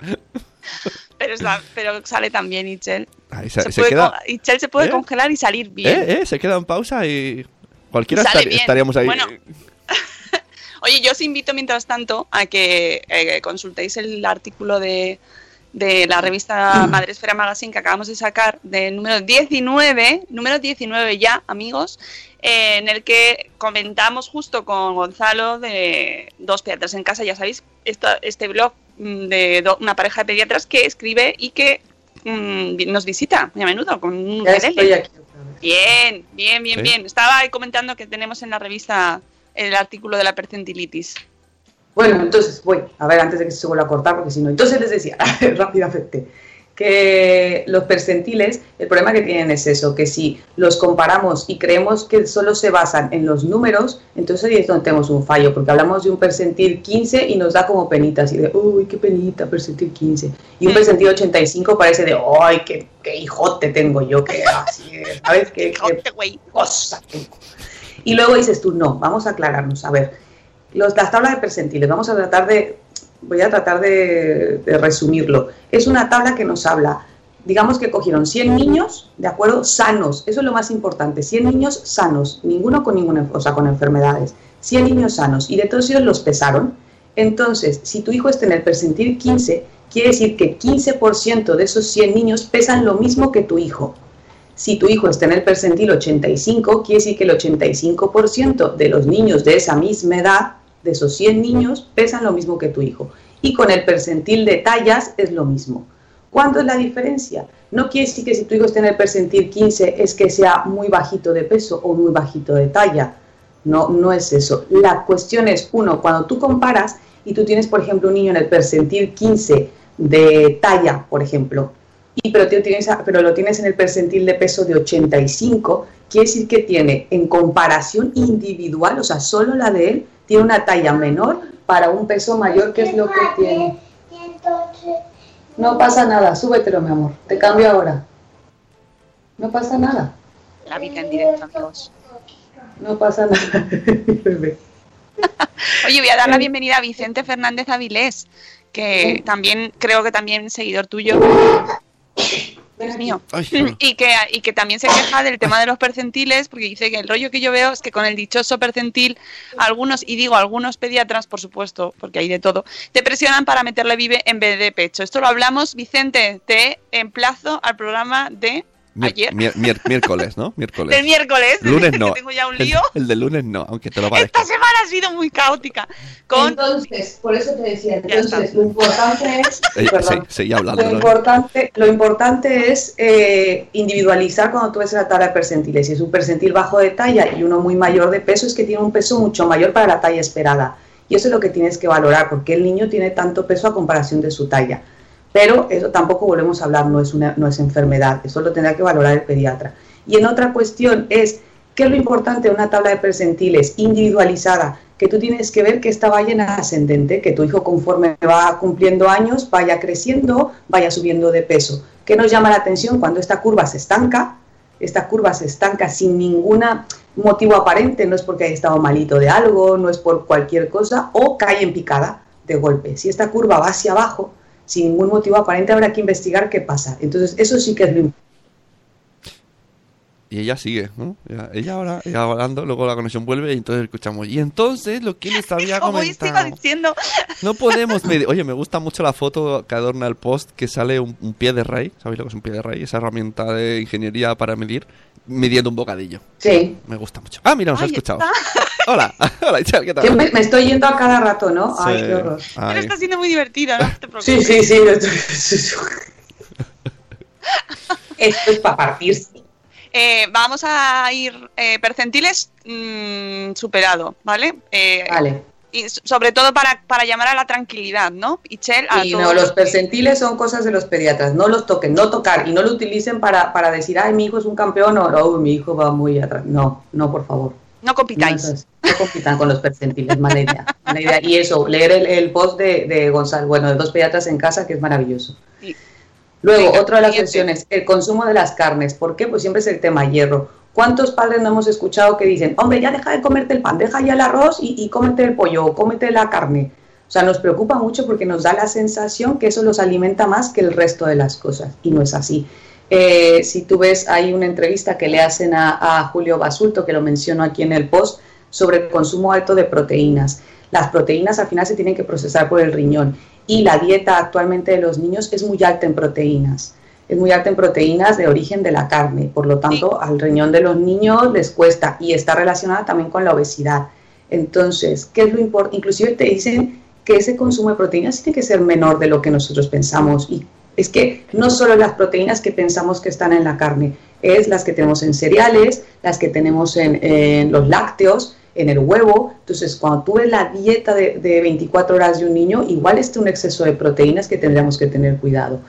S1: Pero, está- pero sale también Itzel.
S2: Ahí se,
S1: Se
S2: se
S1: puede
S2: queda,
S1: con- Itzel se puede
S2: ¿Eh?
S1: congelar y salir bien.
S2: eh, eh, se queda en pausa y cualquiera estar- estaríamos ahí.
S1: Bueno. Oye, yo os invito mientras tanto a que eh, consultéis el artículo de, de la revista Madresfera Magazine que acabamos de sacar, del número 19, número 19 ya, amigos, eh, en el que comentamos justo con Gonzalo de Dos Pediatras en Casa, ya sabéis, esta- este blog mm, de do- una pareja de pediatras que escribe y que mm, nos visita muy a menudo con un. Bien, bien, bien,
S2: Sí.
S1: bien. Estaba ahí comentando que tenemos en la revista el artículo de la percentilitis.
S3: Bueno, entonces voy, a ver, antes de que se vuelva a cortar, porque si no. Entonces les decía, rápidamente, que los percentiles, el problema que tienen es eso, que si los comparamos y creemos que solo se basan en los números, entonces ahí es donde tenemos un fallo, porque hablamos de un percentil 15 y nos da como penitas, y de, uy, qué penita, percentil 15. Y un percentil 85 parece de, ay, qué, qué hijote tengo yo, que así, es, ¿sabes? Qué, qué
S1: güey.
S3: cosa tengo. Y luego dices tú, no, vamos a aclararnos. A ver, los, las tablas de percentiles, vamos a tratar de, voy a tratar de, de resumirlo. Es una tabla que nos habla, digamos que cogieron 100 niños, ¿de acuerdo? Sanos, eso es lo más importante, 100 niños sanos, ninguno con ninguna, o sea, con enfermedades, 100 niños sanos, y de todos ellos los pesaron. Entonces, si tu hijo está en el percentil 15, quiere decir que 15% de esos 100 niños pesan lo mismo que tu hijo. Si tu hijo está en el percentil 85, quiere decir que el 85% de los niños de esa misma edad, de esos 100 niños, pesan lo mismo que tu hijo. Y con el percentil de tallas es lo mismo. ¿Cuánto es la diferencia? No quiere decir que si tu hijo está en el percentil 15 es que sea muy bajito de peso o muy bajito de talla. No, no es eso. La cuestión es, uno, cuando tú comparas y tú tienes, por ejemplo, un niño en el percentil 15 de talla, por ejemplo, y pero, te tienes, pero lo tienes en el percentil de peso de 85, quiere decir que tiene en comparación individual, o sea, solo la de él, tiene una talla menor para un peso mayor, que es lo que tiene. No pasa nada, súbetelo, mi amor, te cambio ahora. No pasa nada,
S1: La vida en directo, amigos.
S3: no pasa nada.
S1: Oye, voy a dar la bienvenida a Vicente Fernández Avilés, que también, creo que también seguidor tuyo. Dios mío.
S2: Ay, perdón.
S1: Y que, y que también se queja del tema de los percentiles, porque dice que el rollo que yo veo es que con el dichoso percentil, algunos, y digo algunos pediatras, por supuesto, porque hay de todo, te presionan para meterle vive en vez de pecho. Esto lo hablamos, Vicente, te emplazo al programa de
S2: Mier-
S1: ayer,
S2: mier- mier- miércoles, ¿no? Miércoles.
S1: del miércoles,
S2: Lunes no.
S1: que tengo ya un
S2: El,
S1: lío.
S2: el de lunes no, aunque te lo parezca.
S1: Esta semana ha sido muy caótica. Con
S3: Entonces, por eso te decía, entonces lo importante es...
S2: Eh,
S3: perdón.
S2: sí, seguí hablando.
S3: Lo
S2: ¿no?
S3: importante, lo importante es eh, individualizar cuando tú ves la tabla de percentiles. Si es un percentil bajo de talla y uno muy mayor de peso, es que tiene un peso mucho mayor para la talla esperada. Y eso es lo que tienes que valorar, porque el niño tiene tanto peso a comparación de su talla. Pero eso tampoco volvemos a hablar, no es, una, no es enfermedad, eso lo tendrá que valorar el pediatra. Y en otra cuestión es, ¿qué es lo importante de una tabla de percentiles individualizada? Que tú tienes que ver que esta vaya en ascendente, que tu hijo conforme va cumpliendo años vaya creciendo, vaya subiendo de peso. ¿Qué nos llama la atención cuando esta curva se estanca? Esta curva se estanca sin ningún motivo aparente, no es porque haya estado malito de algo, no es por cualquier cosa, o cae en picada de golpe. Si esta curva va hacia abajo, sin ningún motivo aparente, habrá que investigar qué pasa. Entonces, eso sí que es lo importante.
S2: Y ella sigue, ¿no? Ella, ella ahora, ella hablando, luego la conexión vuelve y entonces escuchamos. Y entonces lo que les había comentado.
S1: diciendo,
S2: No podemos medir. Oye, me gusta mucho la foto que adorna el post que sale un, un pie de rey. ¿Sabéis lo que es un pie de rey? Esa herramienta de ingeniería para medir, midiendo un bocadillo.
S3: Sí.
S2: Me gusta mucho. Ah, mira, nos ha escuchado.
S1: está.
S2: Hola, hola, Ichal, ¿qué tal?
S3: Me, me estoy yendo a cada rato, ¿no? Ay, qué horror.
S1: pero está siendo muy divertida, no te preocupes.
S3: Sí, sí, sí. Esto es para partirse.
S1: Eh, vamos a ir eh, percentiles mm, superado, ¿vale? Eh,
S3: Vale.
S1: Y sobre todo para, para llamar a la tranquilidad, ¿no? Ichel, a
S3: Y
S1: todos
S3: no, los percentiles son cosas de los pediatras. No los toquen, no tocar y no lo utilicen para, para decir, ay, mi hijo es un campeón o no, mi hijo va muy atrás. No, no, por favor.
S1: No
S3: No,
S1: compitáis.
S3: No compitan con los percentiles, mala idea, mala idea. Y eso, leer el, el post de, de Gonzalo, bueno, de dos pediatras en casa, que es maravilloso.
S1: Sí.
S3: Luego, otra de las cuestiones, el consumo de las carnes. ¿Por qué? Pues siempre es el tema hierro. ¿Cuántos padres no hemos escuchado que dicen, hombre, ya deja de comerte el pan, deja ya el arroz y, y cómete el pollo o cómete la carne? O sea, nos preocupa mucho porque nos da la sensación que eso los alimenta más que el resto de las cosas. Y no es así. Eh, si tú ves, hay una entrevista que le hacen a, a Julio Basulto, que lo menciono aquí en el post, sobre el consumo alto de proteínas. Las proteínas al final se tienen que procesar por el riñón y la dieta actualmente de los niños es muy alta en proteínas. Es muy alta en proteínas de origen de la carne, por lo tanto al riñón de los niños les cuesta y está relacionada también con la obesidad. Entonces, ¿qué es lo importante? Inclusive te dicen que ese consumo de proteínas tiene que ser menor de lo que nosotros pensamos y es que no solo las proteínas que pensamos que están en la carne, es las que tenemos en cereales, las que tenemos en, los lácteos, en el huevo. Entonces, cuando tú ves la dieta de, de 24 horas de un niño, igual está un exceso de proteínas que tendríamos que tener cuidado.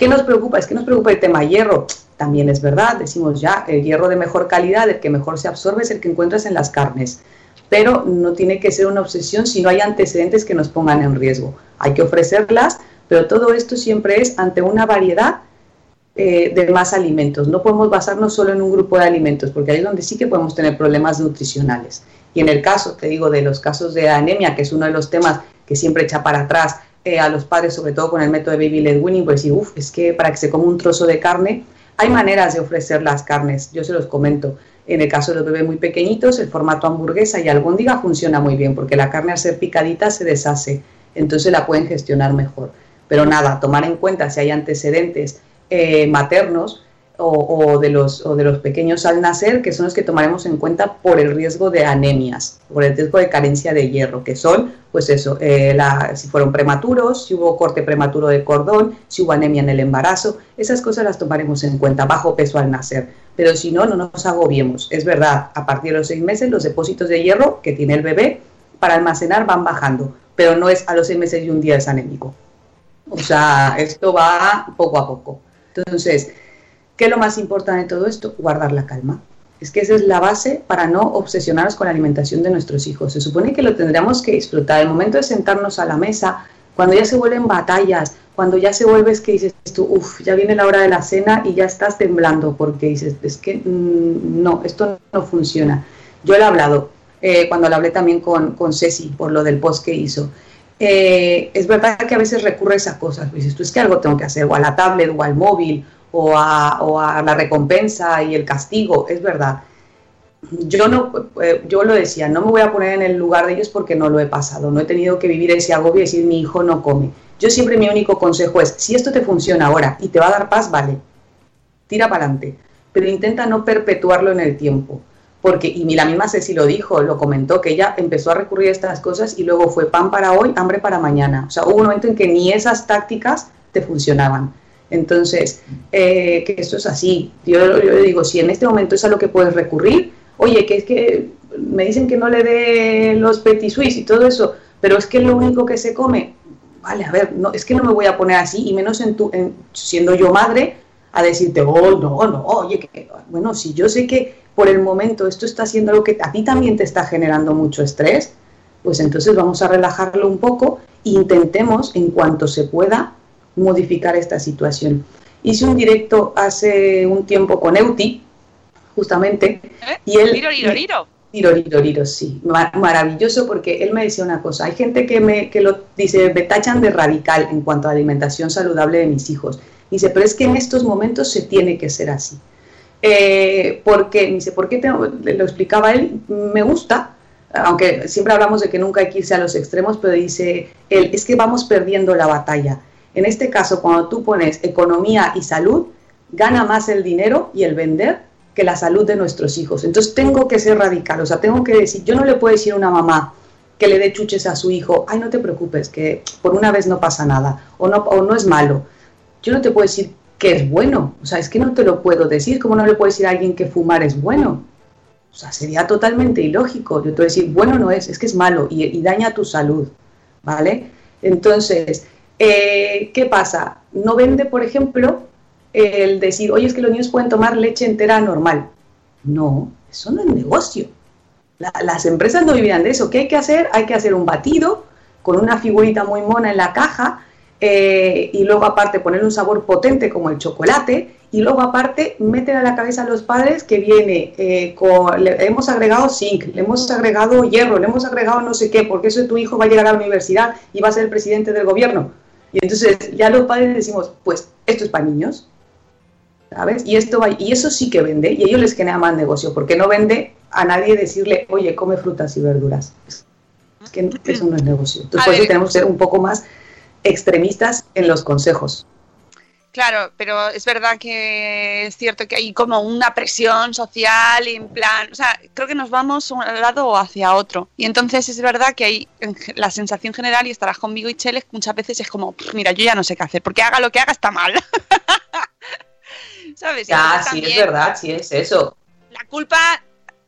S3: ¿Qué nos preocupa? Es que nos preocupa el tema hierro. También es verdad, decimos ya, el hierro de mejor calidad, el que mejor se absorbe es el que encuentras en las carnes. Pero no tiene que ser una obsesión si no hay antecedentes que nos pongan en riesgo. Hay que ofrecerlas, pero todo esto siempre es ante una variedad eh, de más alimentos. No podemos basarnos solo en un grupo de alimentos, porque ahí es donde sí que podemos tener problemas nutricionales. Y en el caso, te digo, de los casos de anemia, que es uno de los temas que siempre echa para atrás eh, a los padres, sobre todo con el método de baby led weaning, pues decir, uff, es que para que se coma un trozo de carne, hay maneras de ofrecer las carnes, yo se los comento. En el caso de los bebés muy pequeñitos, el formato hamburguesa y albóndiga funciona muy bien, porque la carne al ser picadita se deshace, entonces la pueden gestionar mejor. Pero nada, tomar en cuenta si hay antecedentes eh, maternos o, de los, o de los pequeños al nacer, que son los que tomaremos en cuenta por el riesgo de anemias, por el riesgo de carencia de hierro, que son, pues eso, eh, la, si fueron prematuros, si hubo corte prematuro de cordón, si hubo anemia en el embarazo, esas cosas las tomaremos en cuenta, bajo peso al nacer. Pero si no, no nos agobiemos. Es verdad, a partir de los seis meses los depósitos de hierro que tiene el bebé para almacenar van bajando, pero no es a los seis meses y un día es anémico. O sea, esto va poco a poco. Entonces, ¿qué es lo más importante de todo esto? Guardar la calma. Es que esa es la base para no obsesionarnos con la alimentación de nuestros hijos. Se supone que lo tendríamos que disfrutar. El momento de sentarnos a la mesa, cuando ya se vuelven batallas, cuando ya se vuelve es que dices tú, uff, ya viene la hora de la cena y ya estás temblando porque dices, es que mmm, no, esto no funciona. Yo le he hablado, eh, cuando le hablé también con, con Ceci por lo del post que hizo. Eh, es verdad que a veces recurres a cosas, dices tú es que algo tengo que hacer, o a la tablet, o al móvil, o a, o a la recompensa y el castigo, es verdad. Yo, no, eh, yo lo decía, no me voy a poner en el lugar de ellos porque no lo he pasado, no he tenido que vivir ese agobio y decir mi hijo no come. Yo siempre mi único consejo es, si esto te funciona ahora y te va a dar paz, vale, tira para adelante, pero intenta no perpetuarlo en el tiempo. Porque, y la misma Ceci lo dijo, lo comentó, que ella empezó a recurrir a estas cosas y luego fue pan para hoy, hambre para mañana. O sea, hubo un momento en que ni esas tácticas te funcionaban. Entonces, eh, que esto es así. Yo, yo digo, si en este momento es a lo que puedes recurrir, oye, que es que me dicen que no le dé los petit suisse y todo eso, pero es que lo único que se come, vale, a ver, no, es que no me voy a poner así, y menos en tu, en, siendo yo madre, a decirte, oh, no, no, oye, que, bueno, si yo sé que por el momento esto está haciendo algo que a ti también te está generando mucho estrés, pues entonces vamos a relajarlo un poco e intentemos, en cuanto se pueda, modificar esta situación. Hice un directo hace un tiempo con Euti, justamente, y él...
S1: Liro, liro, liro.
S3: Sí. Ma- maravilloso porque él me decía una cosa. Hay gente que me que lo dice, me tachan de radical en cuanto a alimentación saludable de mis hijos. Dice, pero es que en estos momentos se tiene que ser así. Eh, porque, dice, ¿por qué tengo- lo explicaba él? Me gusta, aunque siempre hablamos de que nunca hay que irse a los extremos, pero dice él, es que vamos perdiendo la batalla. En este caso, cuando tú pones economía y salud, gana más el dinero y el vender que la salud de nuestros hijos. Entonces tengo que ser radical, o sea, tengo que decir, yo no le puedo decir a una mamá que le dé chuches a su hijo, ay, no te preocupes, que por una vez no pasa nada, o no, o no es malo. Yo no te puedo decir que es bueno, o sea, es que no te lo puedo decir, como no le puedo decir a alguien que fumar es bueno. O sea, sería totalmente ilógico. Yo te voy a decir, bueno no es, es que es malo y, daña tu salud, ¿vale? Entonces, eh, ¿qué pasa? No vende, por ejemplo, el decir, oye, es que los niños pueden tomar leche entera normal. No, eso no es negocio. La- las empresas no vivían de eso. ¿Qué hay que hacer? Hay que hacer un batido con una figurita muy mona en la caja eh, y luego aparte poner un sabor potente como el chocolate y luego aparte meter a la cabeza a los padres que viene eh, con, le hemos agregado zinc, le hemos agregado hierro, le hemos agregado no sé qué, porque eso tu hijo va a llegar a la universidad y va a ser el presidente del gobierno. Y entonces ya los padres decimos, pues esto es para niños, ¿sabes? Y, esto va, y eso sí que vende y ellos les genera más negocio, porque no vende a nadie decirle, oye, come frutas y verduras. Es que eso no es negocio. Entonces por eso tenemos que ser un poco más extremistas en los consejos.
S1: Claro, pero es verdad que es cierto que hay como una presión social y en plan, o sea, creo que nos vamos un lado o hacia otro. Y entonces es verdad que hay la sensación general, y estarás conmigo y Chele, muchas veces es como, "Pff, mira, yo ya no sé qué hacer, porque haga lo que haga está mal. ¿Sabes? Y
S3: Ya, sí, es verdad, sí es eso.
S1: La culpa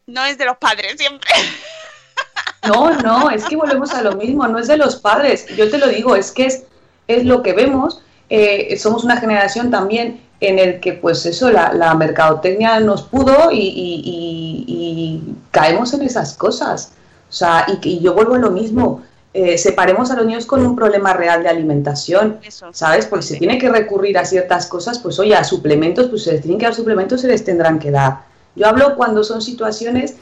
S1: no es de los padres siempre.
S3: No, no, es que volvemos a lo mismo, no es de los padres. Yo te lo digo, es que es, es lo que vemos. eh, somos una generación también en el que, pues eso, la, la mercadotecnia nos pudo y, y- y- y caemos en esas cosas. O sea, y, yo vuelvo a lo mismo. eh, separemos a los niños con un problema real de alimentación,
S1: Eso.
S3: ¿sabes? Porque se tiene que recurrir a ciertas cosas, pues oye, a suplementos, pues se les tienen que dar suplementos, se les tendrán que dar. Yo hablo cuando son situaciones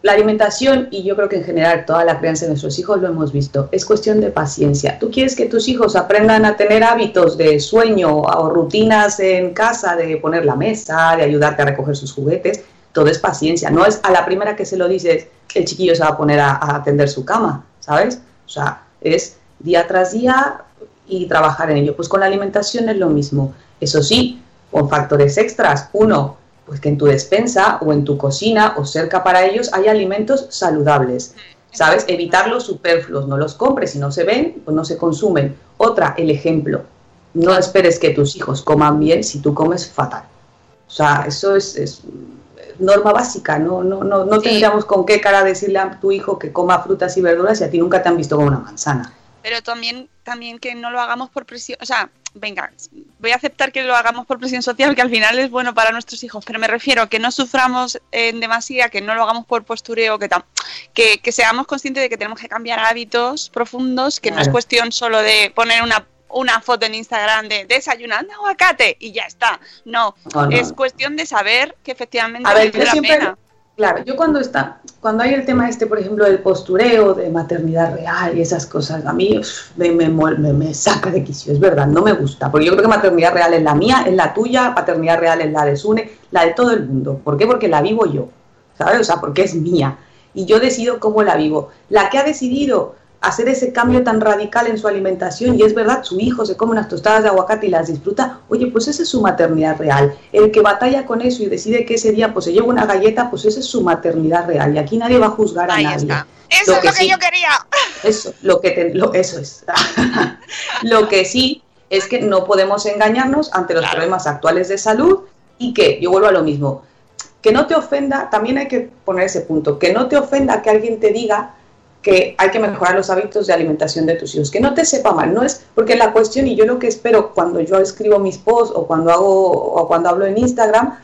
S3: la alimentación, y yo creo que en general toda la crianza de nuestros hijos lo hemos visto, es cuestión de paciencia. Tú quieres que tus hijos aprendan a tener hábitos de sueño o rutinas en casa, de poner la mesa, de ayudarte a recoger sus juguetes, todo es paciencia. No es a la primera que se lo dices, el chiquillo se va a poner a, a atender su cama, ¿sabes? O sea, es día tras día y trabajar en ello. Pues con la alimentación es lo mismo. Eso sí, con factores extras. Uno, pues que en tu despensa o en tu cocina o cerca para ellos hay alimentos saludables. ¿Sabes? Evitar los superfluos, no los compres, si no se ven, pues no se consumen. Otra, el ejemplo. No esperes que tus hijos coman bien si tú comes fatal. O sea, eso es, es norma básica, no, no, no, no
S1: Sí.
S3: tendríamos con qué cara decirle a tu hijo que coma frutas y verduras y a ti nunca te han visto con una manzana.
S1: Pero también, también que no lo hagamos por presión, o sea, venga, voy a aceptar que lo hagamos por presión social, que al final es bueno para nuestros hijos, pero me refiero a que no suframos en demasía, que no lo hagamos por postureo, que, tam- que, que seamos conscientes de que tenemos que cambiar hábitos profundos, que no es cuestión solo de poner una, una foto en Instagram de desayunando aguacate y ya está. No,
S3: No, no.
S1: es cuestión de saber que efectivamente
S3: A ver,
S1: merece
S3: yo
S1: la
S3: siempre,
S1: pena.
S3: Claro, yo cuando está, cuando hay el tema este, por ejemplo, del postureo, de maternidad real y esas cosas, a mí me, me, me- me saca de quicio, es verdad, no me gusta, porque yo creo que maternidad real es la mía, es la tuya, paternidad real es la de Sune, la de todo el mundo. ¿Por qué? Porque la vivo yo, ¿sabes? O sea, porque es mía. Y yo decido cómo la vivo. La que ha decidido hacer ese cambio tan radical en su alimentación, y es verdad, su hijo se come unas tostadas de aguacate y las disfruta, oye, pues esa es su maternidad real. El que batalla con eso y decide que ese día pues se lleva una galleta, pues esa es su maternidad real. Y aquí nadie va a juzgar a
S1: Ahí
S3: nadie.
S1: está. Eso
S3: Lo
S1: es lo que
S3: sí-
S1: yo quería.
S3: Eso, lo que te- lo- eso es. lo que sí es que no podemos engañarnos ante los
S1: Claro.
S3: problemas actuales de salud y que, yo vuelvo a lo mismo, que no te ofenda, también hay que poner ese punto, que no te ofenda que alguien te diga que hay que mejorar los hábitos de alimentación de tus hijos. Que no te sepa mal, no es porque la cuestión, y yo lo que espero cuando yo escribo mis posts o cuando hago o cuando hablo en Instagram,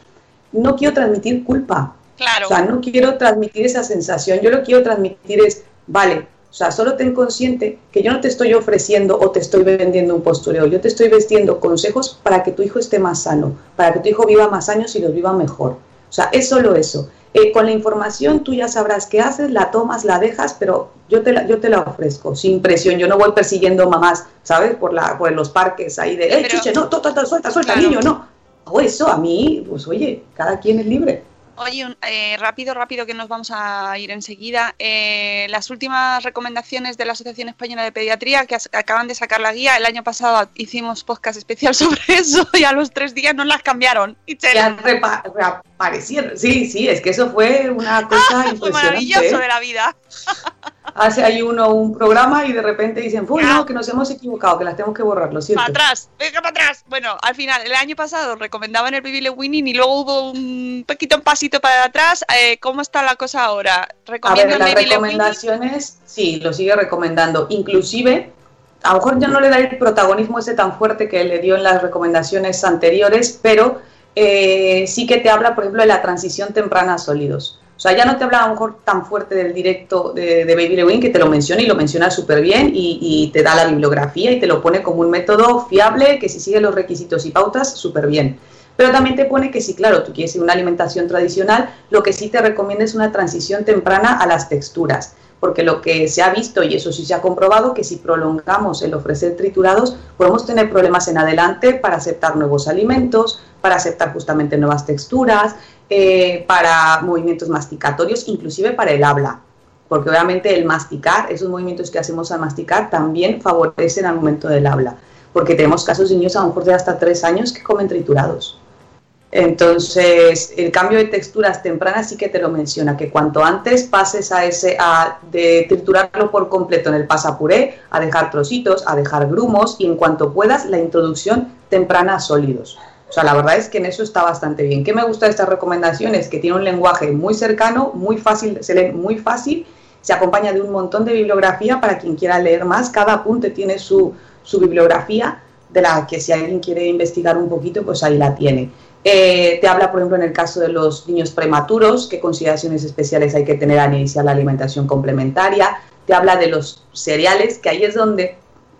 S3: no quiero transmitir culpa.
S1: Claro.
S3: O sea, no quiero transmitir esa sensación. Yo lo que quiero transmitir es, vale, o sea, solo ten consciente que yo no te estoy ofreciendo o te estoy vendiendo un postureo. Yo te estoy vendiendo consejos para que tu hijo esté más sano, para que tu hijo viva más años y los viva mejor. O sea, es solo eso. Eh, con la información tú ya sabrás qué haces, la tomas, la dejas, pero yo te la, yo te la ofrezco sin presión. Yo no voy persiguiendo mamás, ¿sabes? Por, la, por los parques ahí de, eh,
S1: Pero-
S3: chuche, no, to, to, to, suelta, suelta,
S1: Claro.
S3: niño, no. Hago eso a mí, pues oye, cada quien es libre.
S1: Oye, un- eh, rápido, rápido, que nos vamos a ir enseguida. Eh, las últimas recomendaciones de la Asociación Española de Pediatría, que acaban de sacar la guía, el año pasado hicimos podcast especial sobre eso y a los tres días nos las cambiaron. Y
S3: Ya repa- reaparecieron. Sí, sí, es que eso fue una cosa
S1: fue
S3: impresionante.
S1: maravilloso
S3: ¿eh?
S1: de la vida.
S3: Hace ahí uno un programa y de repente dicen, uy, no, que nos hemos equivocado, que las tenemos que borrar, lo siento.
S1: Para atrás, venga para atrás. Bueno, al final, el año pasado recomendaban el Baby Winning y luego hubo un poquito un pasito para atrás. Eh, ¿Cómo está la cosa ahora?
S3: A ver,
S1: ¿Recomiendan
S3: las recomendaciones, sí, lo sigue recomendando. Inclusive, a lo mejor ya no le da el protagonismo ese tan fuerte que le dio en las recomendaciones anteriores, pero eh, sí que te habla, por ejemplo, de la transición temprana a sólidos. O sea, ya no te habla a lo mejor tan fuerte del directo de, Baby Lewin, que te lo menciona y lo menciona súper bien y, y te da la bibliografía y te lo pone como un método fiable que si sigue los requisitos y pautas, súper bien. Pero también te pone que si, claro, tú quieres una alimentación tradicional, lo que sí te recomienda es una transición temprana a las texturas, porque lo que se ha visto, y eso sí se ha comprobado, que si prolongamos el ofrecer triturados, podemos tener problemas en adelante para aceptar nuevos alimentos, para aceptar justamente nuevas texturas, eh, para movimientos masticatorios, inclusive para el habla. Porque obviamente el masticar, esos movimientos que hacemos al masticar, también favorecen al momento del habla. Porque tenemos casos de niños a lo mejor de hasta tres años que comen triturados. Entonces, el cambio de texturas tempranas sí que te lo menciona, que cuanto antes pases a ese, a de triturarlo por completo en el pasapuré, a dejar trocitos, a dejar grumos y en cuanto puedas la introducción temprana a sólidos. O sea, la verdad es que en eso está bastante bien. ¿Qué me gusta de estas recomendaciones? Que tiene un lenguaje muy cercano, muy fácil, se lee muy fácil, se acompaña de un montón de bibliografía para quien quiera leer más. Cada apunte tiene su, su bibliografía, de la que si alguien quiere investigar un poquito, pues ahí la tiene. Eh, te habla, por ejemplo, en el caso de los niños prematuros, qué consideraciones especiales hay que tener al iniciar la alimentación complementaria. Te habla de los cereales, que ahí es donde,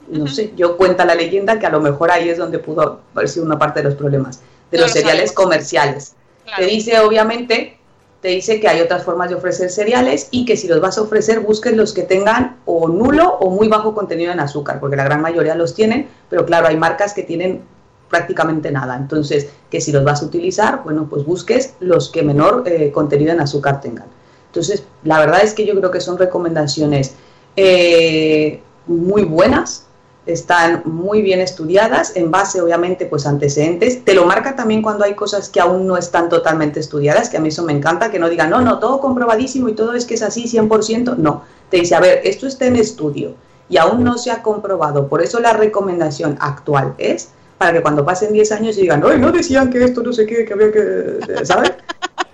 S3: no sé, yo cuenta la leyenda que a lo mejor ahí es donde pudo haber sido una parte de los problemas, de
S1: No
S3: los
S1: lo
S3: cereales
S1: sabemos.
S3: comerciales.
S1: Claro.
S3: Te dice, obviamente, te dice que hay otras formas de ofrecer cereales y que si los vas a ofrecer, busques los que tengan o nulo o muy bajo contenido en azúcar, porque la gran mayoría los tienen, pero claro, hay marcas que tienen prácticamente nada. Entonces, que si los vas a utilizar, bueno, pues busques los que menor eh, contenido en azúcar tengan. Entonces, la verdad es que yo creo que son recomendaciones eh, muy buenas, están muy bien estudiadas, en base, obviamente, pues antecedentes. Te lo marca también cuando hay cosas que aún no están totalmente estudiadas, que a mí eso me encanta, que no digan, no, no, todo comprobadísimo y todo es que es así 100%. No, te dice, a ver, esto está en estudio y aún no se ha comprobado. Por eso la recomendación actual es para que cuando pasen 10 años digan, ¡ay, no decían que esto no sé qué, que había que. ¿Sabes?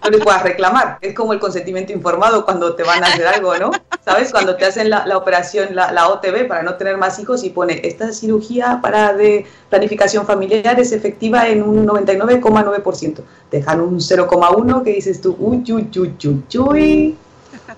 S3: No les puedas reclamar. Es como el consentimiento informado cuando te van a hacer algo, ¿no? ¿Sabes? Cuando te hacen la, la operación, la, la OTB, para no tener más hijos y pone, esta cirugía para de planificación familiar es efectiva en un 99,9%. Dejan un 0,1 que dices tú, uy, uy, uy, uy, uy,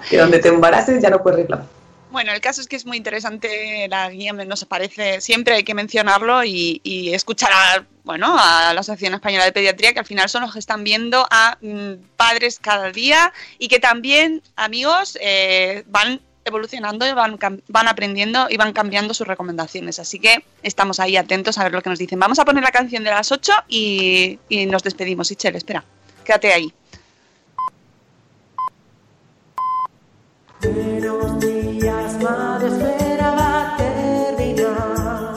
S3: que donde te embaraces ya no puedes reclamar.
S1: Bueno, el caso es que es muy interesante la guía, nos parece, siempre hay que mencionarlo y, y escuchar a, bueno, a la Asociación Española de Pediatría, que al final son los que están viendo a mm, padres cada día y que también, amigos, eh, van evolucionando y van, van aprendiendo y van cambiando sus recomendaciones. Así que estamos ahí atentos a ver lo que nos dicen. Vamos a poner la canción de las 8 y, y nos despedimos. Ichel, espera, quédate ahí.
S7: Buenos días, madre, espera va a terminar.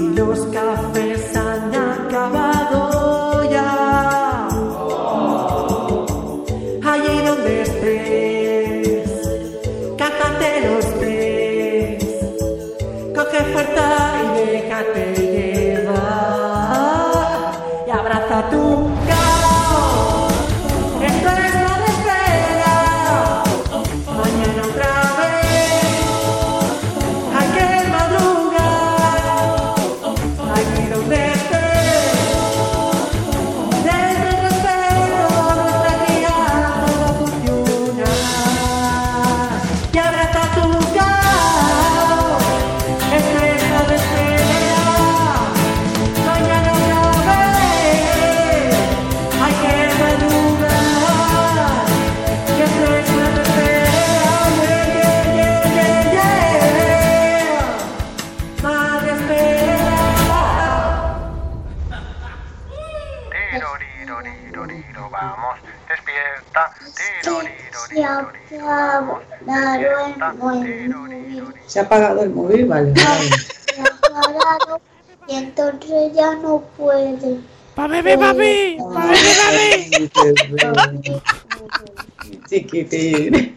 S7: Y los cafés
S6: Se
S3: ha apagado el móvil, vale.
S6: y entonces ya no puede.
S8: ¡Pa bebé, papi! ¡Pa bebé, papi!
S3: Chiquitín.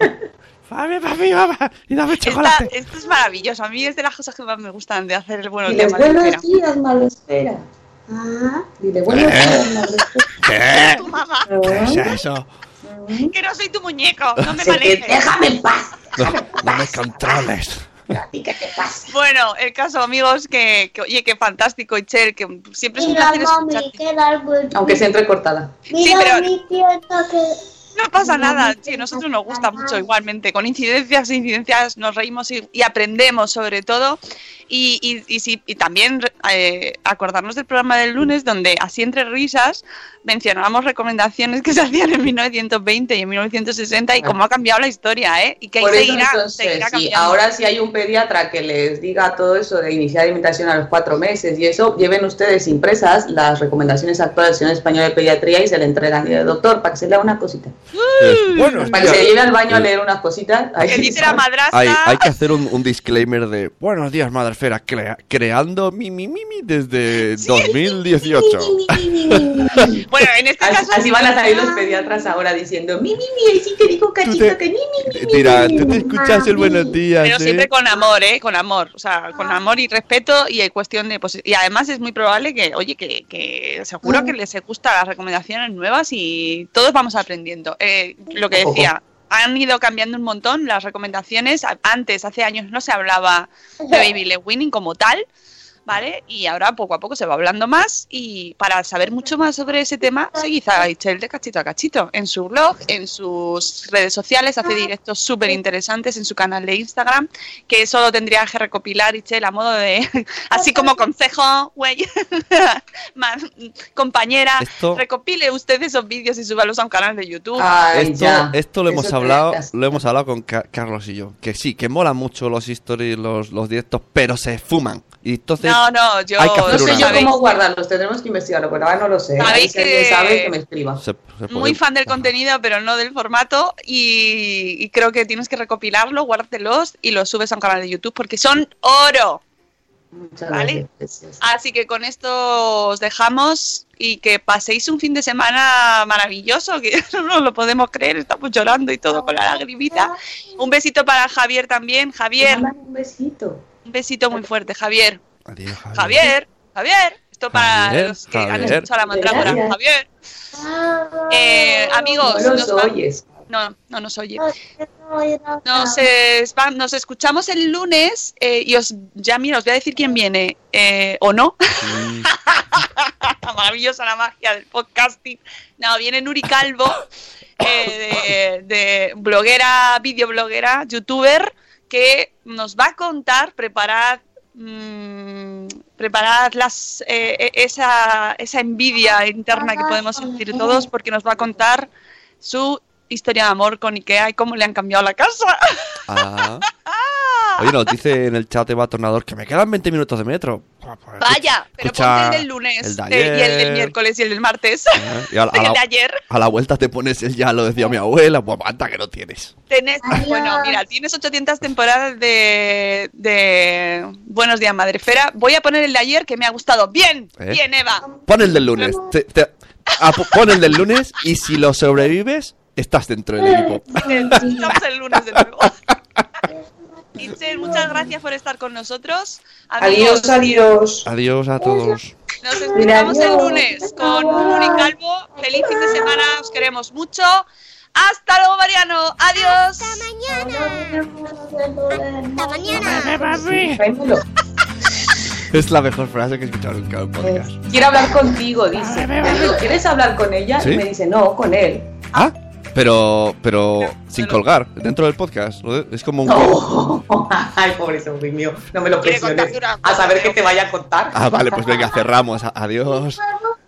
S8: ¡Papi, papi, papá! ¡Y dame
S1: Esta-
S8: chocolate!
S1: esto es maravilloso. A mí es de las cosas que más me gustan de hacer el bueno
S3: Dile buenos días, malespera.
S6: Ah,
S3: Dile buenos días, malespera.
S8: ¿Qué? ¿Qué es eso?
S1: que no soy tu muñeco, no me manejes.
S3: déjame en paz.
S2: No, no me controles.
S3: ¿A ti qué te pasa?
S1: Bueno, el caso, amigos, que, que oye, qué fantástico, Itzel, que siempre es un placer escucharte.
S6: que.
S3: Aunque sea entrecortada.
S6: Mira
S1: pero-
S6: mi pierna que.
S1: No pasa nada, sí, nosotros nos gusta mucho igualmente. Con incidencias e incidencias nos reímos y, y aprendemos sobre todo. Y, y, y, sí, y también eh, acordarnos del programa del lunes donde así entre risas mencionábamos recomendaciones que se hacían en 1920 y en 1960 y cómo ha cambiado la historia, ¿eh? Y que ahí seguirá,
S3: entonces,
S1: seguirá
S3: sí, ahora si hay un pediatra que les diga todo eso de iniciar alimentación a los cuatro meses y eso, lleven ustedes impresas las recomendaciones actuales del Señor Español de Pediatría y se le entregan. El doctor, para que se lea una cosita.
S2: Bueno,
S3: Para que se lleve al baño a leer unas cositas. ahí,
S1: que dice la madrastra.
S2: hay, hay que hacer un, un disclaimer de Buenos días, Madrefera, crea- creando mi, mi, mi, mi desde 2018.
S1: Bueno, en este
S3: Así,
S1: caso.
S3: así van a salir los pediatras ahora diciendo, mi, mi, mi, ahí sí te digo cachito
S2: te-
S3: que mi, mi, mi, mi,
S2: Tira,
S3: mi,
S2: tú te
S3: mi".
S2: escuchas el buenos días.
S1: Pero
S2: ¿eh?
S1: siempre con amor, ¿eh? Con amor. O sea, con amor y respeto y hay cuestión de... pues, y además es muy probable que, oye, que, que seguro que les gustan las recomendaciones nuevas y todos vamos aprendiendo. Eh, lo que decía, han ido cambiando un montón las recomendaciones. Antes, hace años, no se hablaba de baby led weaning como tal. ¿Vale? Y ahora poco a poco se va hablando más y para saber mucho más sobre ese tema, seguid a Itzel de cachito a cachito en su blog, en sus redes sociales, hace directos súper interesantes en su canal de Instagram, que solo tendría que recopilar Itzel a modo de, así como consejo, güey, compañera,
S2: Esto-
S1: recopile usted esos vídeos y súbalos a un canal de YouTube.
S3: Ay,
S2: Esto,
S3: ya.
S2: esto lo
S3: Eso
S2: hemos hablado, lo hemos hablado con Ca- Carlos y yo. Que sí, que mola mucho los stories, los, los directos, pero se fuman. Y entonces
S1: no, no, yo...
S2: hay que
S3: No sé
S2: una-
S3: yo cómo guardarlos, tendremos que investigarlo, pero ahora no lo sé. Ahí
S1: Sabéis que-
S3: sabe que me escriba.
S2: se- se
S1: muy fan del contenido, pero no del formato. Y, y creo que tienes que recopilarlo, guárdatelos y los subes a un canal de YouTube porque son oro.
S3: Muchas
S1: Vale.
S3: gracias.
S1: Así que con esto os dejamos y que paséis un fin de semana maravilloso, que no lo podemos creer, estamos llorando y todo con la lagrimita. Un besito para Javier también. Javier,
S3: un besito.
S1: un besito muy fuerte, Javier.
S2: Adiós, Javier.
S1: Javier, Javier. Esto para
S2: Javier,
S1: los que han escuchado la mandrágora. Javier. Eh, amigos,
S3: No
S1: nos
S3: oyes.
S1: no, no nos oye.
S6: No, no, no,
S1: Nos, eh, va- nos escuchamos el lunes eh, y os ya mira, os voy a decir quién viene eh, o no. Maravillosa la magia del podcasting. No, viene Nuri Calvo, eh, de, de bloguera, videobloguera, youtuber, que nos va a contar, preparad, mm, preparad las, eh, eh, esa, esa envidia interna que podemos sentir todos, porque nos va a contar su historia de amor con Ikea y cómo le han cambiado la casa.
S2: ah. Oye, nos dice en el chat Eva Tornador que me quedan 20 minutos de metro.
S1: Vaya, pero ponte el del lunes
S2: el de
S1: eh, y el del miércoles y el del martes.
S2: ¿eh? Y a, la- a
S1: el de ayer.
S2: a la vuelta te pones el ya, lo decía mi abuela. Pues anda que no tienes.
S1: Tenés, bueno, mira, tienes 800 temporadas de, de Buenos Días Madrefera. Voy a poner el de ayer que me ha gustado. Bien,
S2: ¿Eh?
S1: bien, Eva.
S2: Pon el del lunes. Te- te- po- pon el del lunes y si lo sobrevives, estás dentro del equipo.
S1: Estamos el lunes de nuevo. Itzel, muchas gracias por estar con nosotros. Amigos,
S3: Adiós, adiós.
S2: Adiós a todos.
S1: Nos escuchamos el lunes con Nuri Calvo. Feliz fin de semana, os queremos mucho. Hasta luego, Mariano. Adiós.
S6: Hasta mañana.
S8: ¡Bebé, papi!
S3: Tráemelo.
S2: Es la mejor frase que he escuchado nunca en un podcast.
S3: Quiere hablar contigo, dice. ¿Quieres hablar con ella?
S2: ¿Sí?
S3: Y me dice, no, con él.
S2: Ah, pero, pero sin colgar, dentro del podcast. ¿no? Es como un...
S3: Ay, pobre sobrino mío. No me lo presiones. A saber que te vaya a contar.
S2: Ah, vale, pues venga, cerramos. A-